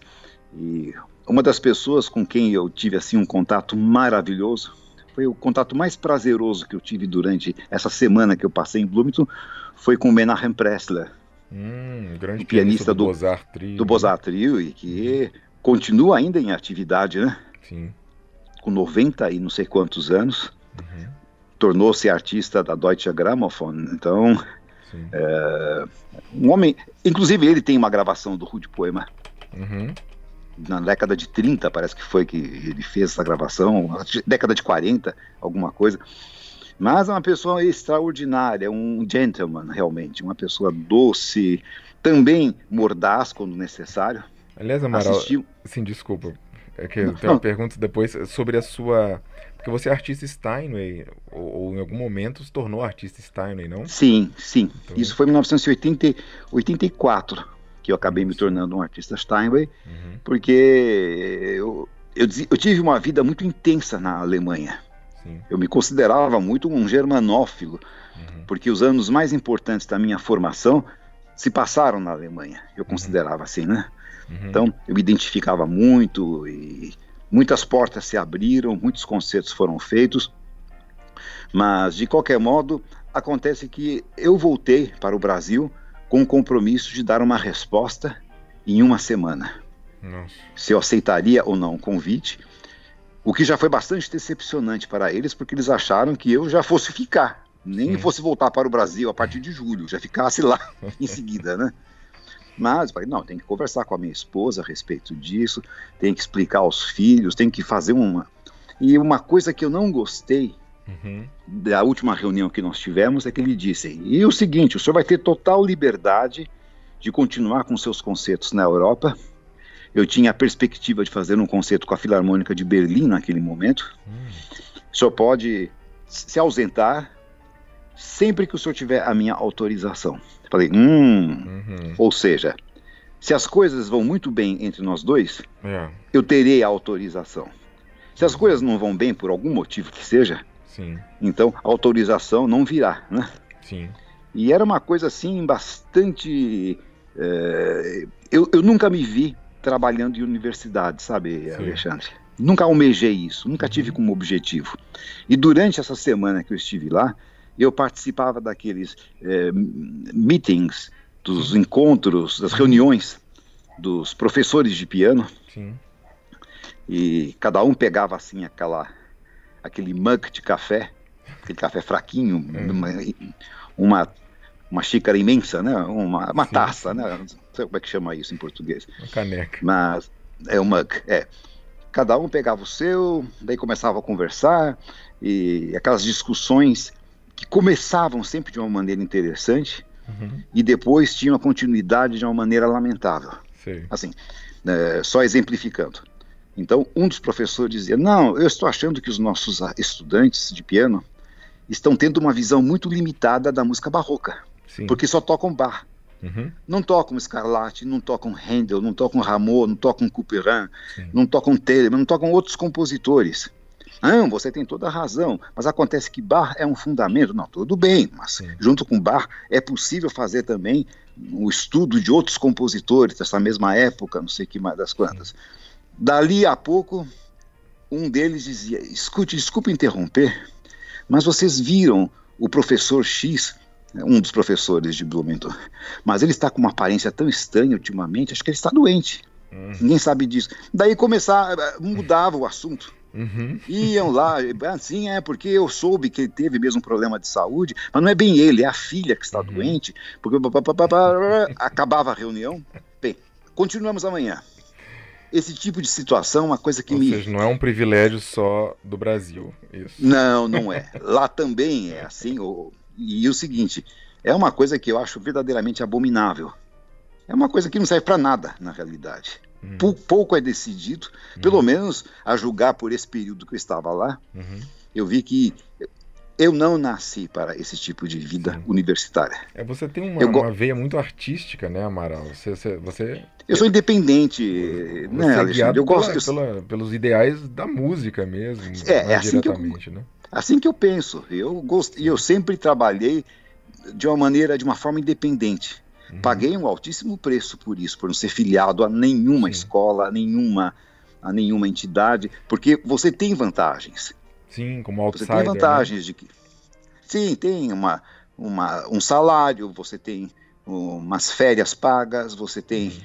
e uma das pessoas com quem eu tive assim um contato maravilhoso foi o contato mais prazeroso que eu tive durante essa semana que eu passei em Bloomington foi com o Menachem Pressler, Hum, grande pianista do- Bozar Trio. do Bozart Trio, e que continua ainda em atividade, né? Sim. Com 90 e não sei quantos anos, Uhum. Tornou-se artista da Deutsche Grammophon. Então, Sim. um homem, inclusive ele tem uma gravação do Rude Poema Uhum. na década de 30, parece que foi que ele fez essa gravação, década de 40, alguma coisa. Mas é uma pessoa extraordinária, um gentleman realmente, uma pessoa doce, também mordaz quando necessário. Aliás, Amaral, Assistiu. sim, desculpa. É que eu tenho uma pergunta depois sobre a sua. Porque você é artista Steinway, ou, ou em algum momento se tornou artista Steinway, não? Sim, sim. Então- Isso foi em 1984 que eu acabei me tornando um artista Steinway, Uhum. porque eu, eu, eu tive uma vida muito intensa na Alemanha. Sim. Eu me considerava muito um germanófilo, Uhum. porque os anos mais importantes da minha formação se passaram na Alemanha. Eu considerava assim, né? Uhum. Então, eu me identificava muito e muitas portas se abriram, muitos concertos foram feitos, mas de qualquer modo, acontece que eu voltei para o Brasil com o compromisso de dar uma resposta em uma semana. Nossa. Se eu aceitaria ou não o convite, o que já foi bastante decepcionante para eles, porque eles acharam que eu já fosse ficar, nem Sim. fosse voltar para o Brasil a partir de julho, já ficasse lá em seguida, né? Mas falei, não, tem que conversar com a minha esposa a respeito disso, tem que explicar aos filhos, tem que fazer uma. E uma coisa que eu não gostei uhum. da última reunião que nós tivemos é que ele disse: e o seguinte, o senhor vai ter total liberdade de continuar com seus concertos na Europa. Eu tinha a perspectiva de fazer um concerto com a Filarmônica de Berlim naquele momento. Uhum. O senhor pode se ausentar sempre que o senhor tiver a minha autorização. Falei, hum. Uhum. Ou seja, se as coisas vão muito bem entre nós dois, é. eu terei a autorização. Se as coisas não vão bem por algum motivo que seja, Sim. então a autorização não virá, né? Sim. E era uma coisa assim bastante. É, eu, eu nunca me vi trabalhando em universidade, sabe, Sim. Alexandre? Nunca almejei isso, nunca tive uhum. como objetivo. E durante essa semana que eu estive lá, eu participava daqueles é, meetings, dos encontros, das reuniões dos professores de piano. Sim. E cada um pegava assim aquela aquele mug de café, aquele café fraquinho, hum. uma, uma, uma xícara imensa, né? Uma, uma taça, né? Não sei como é que chama isso em português. Uma caneca. Mas é um mug, é. Cada um pegava o seu, daí começava a conversar e aquelas discussões que começavam sempre de uma maneira interessante uhum. e depois tinham a continuidade de uma maneira lamentável. Sim. Assim, é, só exemplificando. Então, um dos professores dizia: Não, eu estou achando que os nossos estudantes de piano estão tendo uma visão muito limitada da música barroca, Sim. porque só tocam bar. Uhum. Não tocam Scarlatti, não tocam Handel, não tocam Rameau, não tocam Couperin, não tocam Telemann, não tocam outros compositores. Não, você tem toda a razão, mas acontece que bar é um fundamento. Não, tudo bem, mas Sim. junto com bar é possível fazer também o estudo de outros compositores dessa mesma época, não sei que mais das quantas. Sim. Dali a pouco, um deles dizia: Escute, desculpe interromper, mas vocês viram o professor X, um dos professores de Blumenthal, mas ele está com uma aparência tão estranha ultimamente, acho que ele está doente. Uhum. Ninguém sabe disso. Daí começar, mudava o assunto. Uhum. Iam lá, assim, é porque eu soube que ele teve mesmo um problema de saúde, mas não é bem ele, é a filha que está uhum. doente, porque acabava a reunião. Bem, continuamos amanhã. Esse tipo de situação é uma coisa que Ou me. Seja, não é um privilégio só do Brasil. Isso. Não, não é. Lá também é assim. E o seguinte, é uma coisa que eu acho verdadeiramente abominável. É uma coisa que não serve para nada, na realidade. Uhum. Pouco é decidido, uhum. pelo menos a julgar por esse período que eu estava lá, uhum. eu vi que eu não nasci para esse tipo de vida Sim. universitária. É, você tem uma, uma, veia muito artística, né, Amaral? Você, você, você eu sou independente, você né, é Alexandre? Eu gosto pela, pela, pelos ideais da música mesmo, é, é assim diretamente, que eu, né? Assim que eu penso. Eu gosto, e eu sempre trabalhei de uma maneira, de uma forma independente. Uhum. Paguei um altíssimo preço por isso, por não ser filiado a nenhuma Sim. escola, a nenhuma, a nenhuma entidade, porque você tem vantagens. Sim, como outsider. Você tem né? vantagens né? de que. Sim, tem uma, uma, um salário, você tem umas férias pagas, você tem uhum.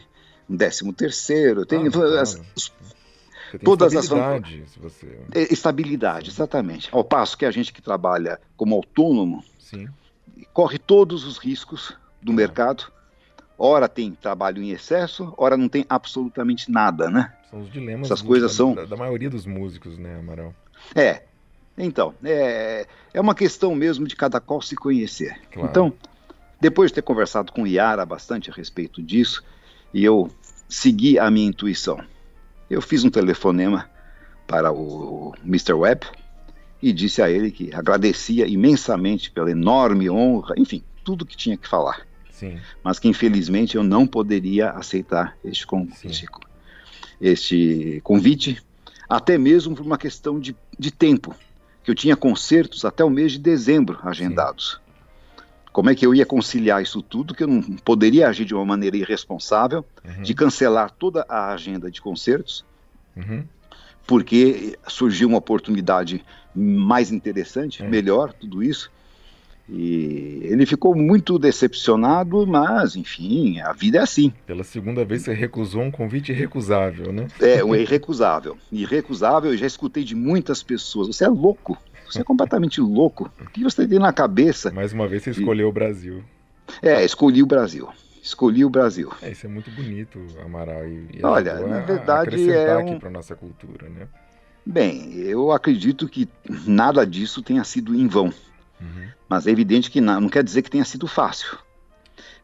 um décimo terceiro, tem, ah, as, tem todas estabilidade, as você... É, estabilidade, exatamente. Ao passo que a gente que trabalha como autônomo Sim. corre todos os riscos do ah. mercado Ora tem trabalho em excesso, ora não tem absolutamente nada, né? São os dilemas Essas coisas da, são... da, maioria dos músicos, né, Amaral? É. Então, é, é uma questão mesmo de cada qual se conhecer. Claro. Então, depois de ter conversado com o Yara bastante a respeito disso, e eu segui a minha intuição. Eu fiz um telefonema para o Mr. Webb e disse a ele que agradecia imensamente pela enorme honra, enfim, tudo que tinha que falar. Sim. mas que infelizmente eu não poderia aceitar este, este, este convite, até mesmo por uma questão de, de tempo, que eu tinha concertos até o mês de dezembro agendados. Sim. Como é que eu ia conciliar isso tudo, que eu não poderia agir de uma maneira irresponsável, uhum. de cancelar toda a agenda de concertos, uhum. porque surgiu uma oportunidade mais interessante, é. melhor, tudo isso. E ele ficou muito decepcionado, mas, enfim, a vida é assim. Pela segunda vez você recusou um convite irrecusável, né? É, um irrecusável. Irrecusável, eu já escutei de muitas pessoas. Você é louco. Você é completamente louco. O que você tem na cabeça? Mais uma vez você escolheu e... o Brasil. É, escolhi o Brasil. Escolhi o Brasil. É, isso é muito bonito, Amaral. E, e Olha, na verdade é um... aqui para nossa cultura, né? Bem, eu acredito que nada disso tenha sido em vão. Uhum. Mas é evidente que não, não, quer dizer que tenha sido fácil.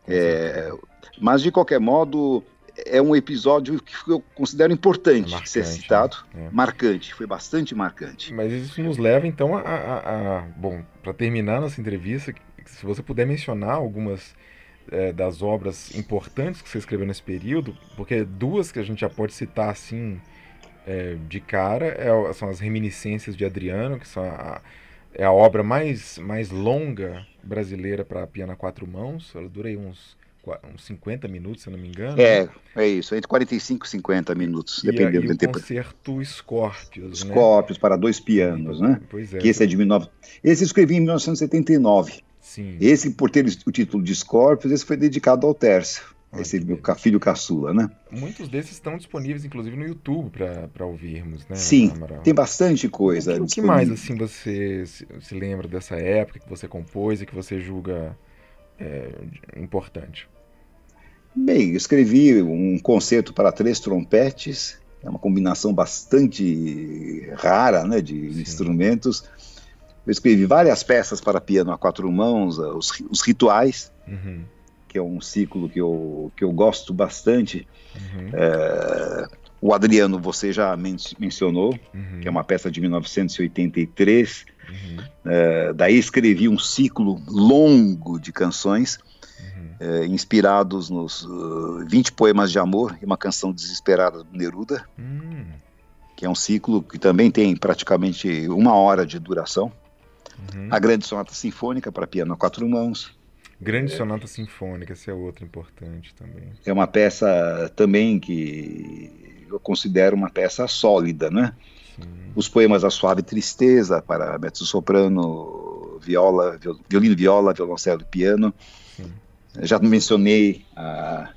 É, mas, de qualquer modo, é um episódio que eu considero importante é marcante, ser citado. Né? É. Marcante, foi bastante marcante. Mas isso nos leva, então, a. a, a bom, para terminar nossa entrevista, se você puder mencionar algumas é, das obras importantes que você escreveu nesse período, porque duas que a gente já pode citar assim é, de cara é, são as Reminiscências de Adriano, que são a, é a obra mais, mais longa brasileira para piano a quatro mãos. Ela dura aí uns, uns 50 minutos, se não me engano. É, é isso, entre 45 e 50 minutos, e dependendo do tempo. o concerto Scorpius, né? Scorpius para dois pianos, né? Pois é. Que esse é de 19... Esse eu escrevi em 1979. Sim. Esse, por ter o título de Scorpius, esse foi dedicado ao Tércio. Esse meu filho caçula, né? Muitos desses estão disponíveis, inclusive, no YouTube para ouvirmos, né? Sim, Amaral? tem bastante coisa. O que, o que mais, assim, você se, se, lembra dessa época que você compôs e que você julga é, importante? Bem, eu escrevi um concerto para três trompetes, é uma combinação bastante rara, né, de Sim. instrumentos. Eu escrevi várias peças para piano a quatro mãos, os, os rituais. Uhum que é um ciclo que eu, que eu gosto bastante. Uhum. É, o Adriano, você já men mencionou, uhum. que é uma peça de 1983. Uhum. É, daí escrevi um ciclo longo de canções, uhum. é, inspirados nos uh, 20 poemas de amor e uma canção desesperada do Neruda, hum. que é um ciclo que também tem praticamente uma hora de duração. Uhum. A Grande Sonata Sinfônica para piano a quatro mãos. Grande Sonata Sinfônica, essa é outra importante também. É uma peça também que eu considero uma peça sólida, né? Sim. Os poemas A Suave Tristeza para mezzo-soprano, viola, violino, viola, violoncelo e piano. Sim. Já mencionei a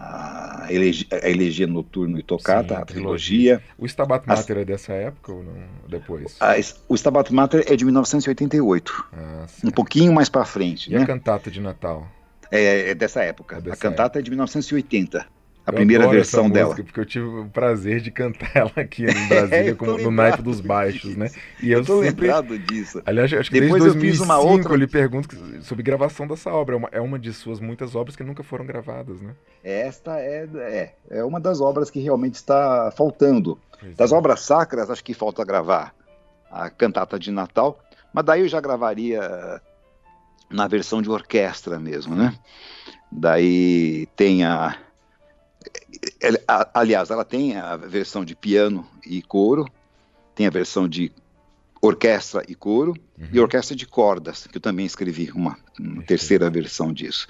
a, elegi a elegia noturno e tocata, Sim, a trilogia. trilogia. O Stabat Mater é dessa época ou não? Depois? A, o Stabat Mater é de 1988. Ah, um pouquinho mais para frente. E né? a cantata de Natal? É, é dessa época. É dessa a cantata época. é de 1980 a eu primeira versão música, dela. Porque eu tive o prazer de cantar ela aqui no Brasília, como, no naipe dos baixos, né? E eu, eu tô sempre... lembrado disso. Aliás, acho que Depois desde 2005 eu, fiz uma outra... eu lhe pergunto sobre gravação dessa obra. É uma, é uma de suas muitas obras que nunca foram gravadas, né? Esta é, é, é uma das obras que realmente está faltando. Das é. obras sacras, acho que falta gravar a cantata de Natal, mas daí eu já gravaria na versão de orquestra mesmo, né? Daí tem a aliás, ela tem a versão de piano e coro, tem a versão de orquestra e coro, uhum. e orquestra de cordas, que eu também escrevi uma, uma terceira versão disso.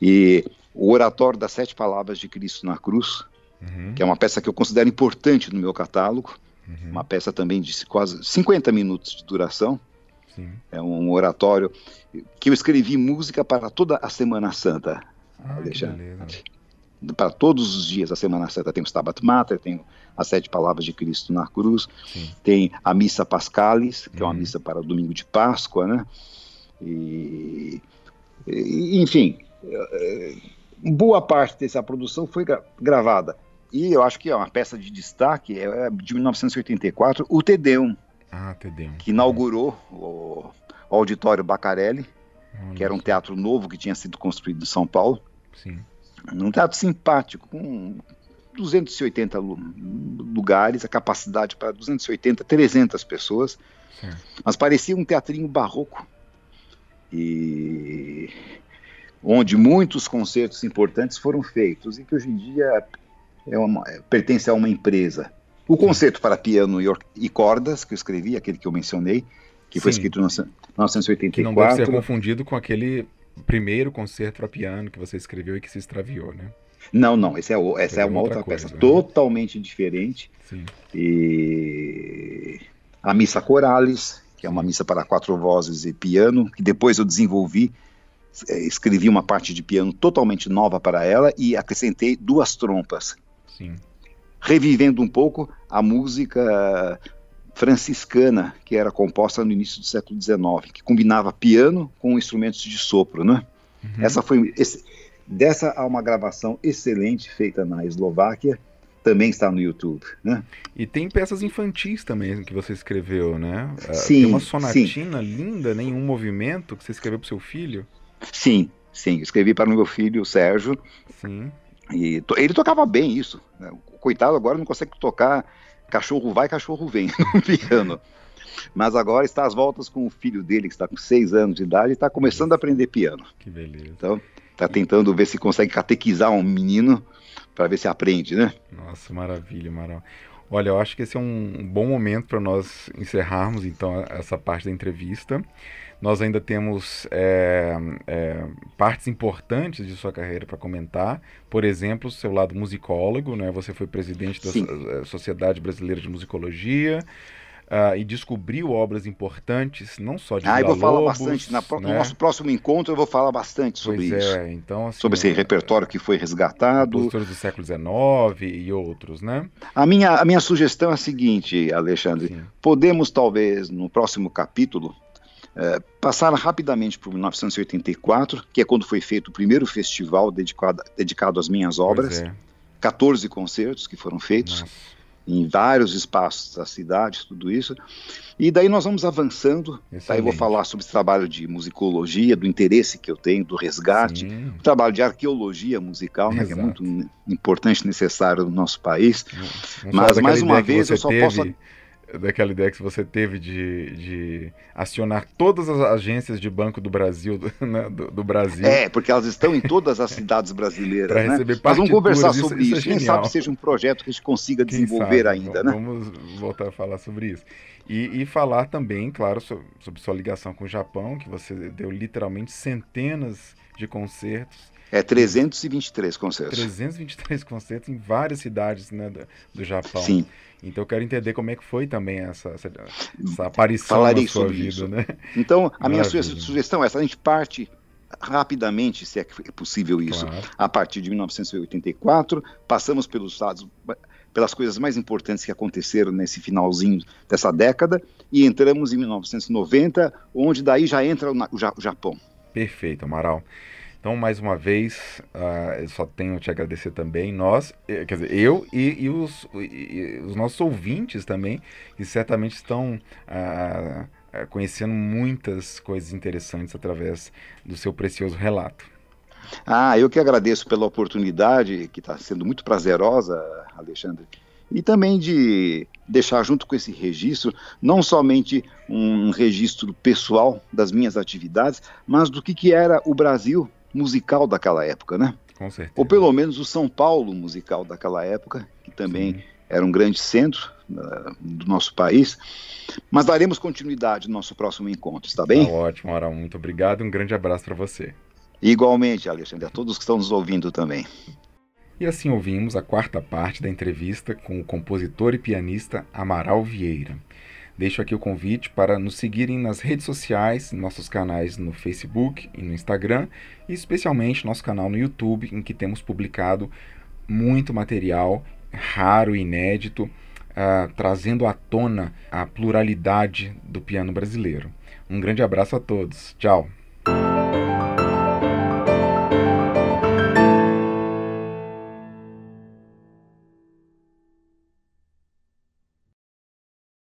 E o Oratório das Sete Palavras de Cristo na Cruz, uhum. que é uma peça que eu considero importante no meu catálogo, uhum. uma peça também de quase 50 minutos de duração. Sim. É um oratório que eu escrevi música para toda a Semana Santa. Ah, Alexandre para todos os dias. A Semana Santa tem o Stabat Mater, tem as Sete Palavras de Cristo na Cruz, Sim. tem a Missa Pascalis, que uhum. é uma uhum. missa para o domingo de Páscoa, né? E, e enfim, é, boa parte dessa produção foi gra gravada. E eu acho que é uma peça de destaque, é de 1984, o Tedeum, ah, Tedeum. que inaugurou o, o Auditório Bacarelli, que era um teatro novo que tinha sido construído em São Paulo. Sim um teatro simpático, com 280 lugares, a capacidade para 280, 300 pessoas, Sim. mas parecia um teatrinho barroco, e onde muitos concertos importantes foram feitos, e que hoje em dia é uma, pertence a uma empresa. O concerto para piano e, e, cordas, que eu escrevi, aquele que eu mencionei, que Sim. foi escrito em 1984. Que não deve ser confundido com aquele primeiro concerto para piano que você escreveu e que se extraviou, né? Não, não, esse é, essa é uma outra, outra coisa, peça, né? totalmente diferente. Sim. E a Missa Corales, que é uma missa para quatro vozes e piano, que depois eu desenvolvi, é, escrevi uma parte de piano totalmente nova para ela e acrescentei duas trompas. Sim. Revivendo um pouco a música franciscana, que era composta no início do século XIX, que combinava piano com instrumentos de sopro, né? Uhum. Essa foi esse, dessa há uma gravação excelente feita na Eslováquia, também está no YouTube, né? E tem peças infantis também que você escreveu, né? Ah, sim. Tem uma sonatina sim. linda, né, em um movimento que você escreveu para o seu filho. Sim, sim, escrevi para o meu filho, o Sérgio. Sim. E to, ele tocava bem isso. Né? O coitado agora não consegue tocar cachorro vai, cachorro vem no piano. Mas agora está às voltas com o filho dele, que está com seis anos de idade, e está começando a aprender piano. Que beleza. Então, está tentando ver se consegue catequizar um menino para ver se aprende, né? Nossa, maravilha, Amaral. Olha, eu acho que esse é um bom momento para nós encerrarmos então essa parte da entrevista. Nós ainda temos é, é, partes importantes de sua carreira para comentar. Por exemplo, seu lado musicólogo, né? Você foi presidente da Sim. Sociedade Brasileira de Musicologia. Uh, e descobriu obras importantes, não só de Ah, eu vou falar bastante. Na, né? No nosso próximo encontro eu vou falar bastante sobre pois isso. É, então, assim, sobre esse repertório que foi resgatado. Compositores do século XIX e outros, né? A minha, a minha sugestão é a seguinte, Alexandre. Sim. Podemos, talvez, no próximo capítulo, é, passar rapidamente para 1984, que é quando foi feito o primeiro festival dedicado, dedicado às minhas obras. É. 14 concertos que foram feitos. Nossa em vários espaços da cidade, tudo isso. E daí nós vamos avançando. Excelente. Daí eu vou falar sobre esse trabalho de musicologia, do interesse que eu tenho, do resgate, o trabalho de arqueologia musical, né, que é muito importante e necessário no nosso país. Mas mais uma vez eu só teve... posso daquela ideia que você teve de, de acionar todas as agências de banco do Brasil, do, né, do, do Brasil. É, porque elas estão em todas as cidades brasileiras. Para né? receber Nós vamos conversar sobre isso. isso. É Quem sabe seja um projeto que a gente consiga desenvolver sabe? ainda, vamos, né? Vamos voltar a falar sobre isso. E, e falar também, claro, sobre, sobre sua ligação com o Japão, que você deu literalmente centenas de concertos. É 323 concertos. 323 concertos em várias cidades né, do, do Japão. Sim. Então eu quero entender como é que foi também essa, essa, essa aparição Falarei na sua vida, isso. né? Então, a minha sugestão é essa, a gente parte rapidamente, se é, é possível isso, claro. a partir de 1984, passamos pelos estados pelas coisas mais importantes que aconteceram nesse finalzinho dessa década e entramos em 1990, onde daí já entra o Japão. Perfeito, Amaral. Então, mais uma vez, uh, eu só tenho te agradecer também, nós, eh, quer dizer, eu e, e, os, e, os, nossos ouvintes também, que certamente estão uh, conhecendo muitas coisas interessantes através do seu precioso relato. Ah, eu que agradeço pela oportunidade, que está sendo muito prazerosa, Alexandre, e também de deixar junto com esse registro não somente um registro pessoal das minhas atividades, mas do que, que era o Brasil musical daquela época, né? Com certeza. Ou pelo menos o São Paulo musical daquela época, que também Sim. era um grande centro uh, do nosso país. Mas daremos continuidade no nosso próximo encontro, está bem? Tá ótimo, Aral. Muito obrigado e um grande abraço para você. Igualmente, Alexandre, a todos que estão nos ouvindo também. E assim ouvimos a quarta parte da entrevista com o compositor e pianista Amaral Vieira. Deixo aqui o convite para nos seguirem nas redes sociais, nossos canais no Facebook e no Instagram, e especialmente nosso canal no YouTube, em que temos publicado muito material raro e inédito, uh, trazendo à tona a pluralidade do piano brasileiro. Um grande abraço a todos. Tchau.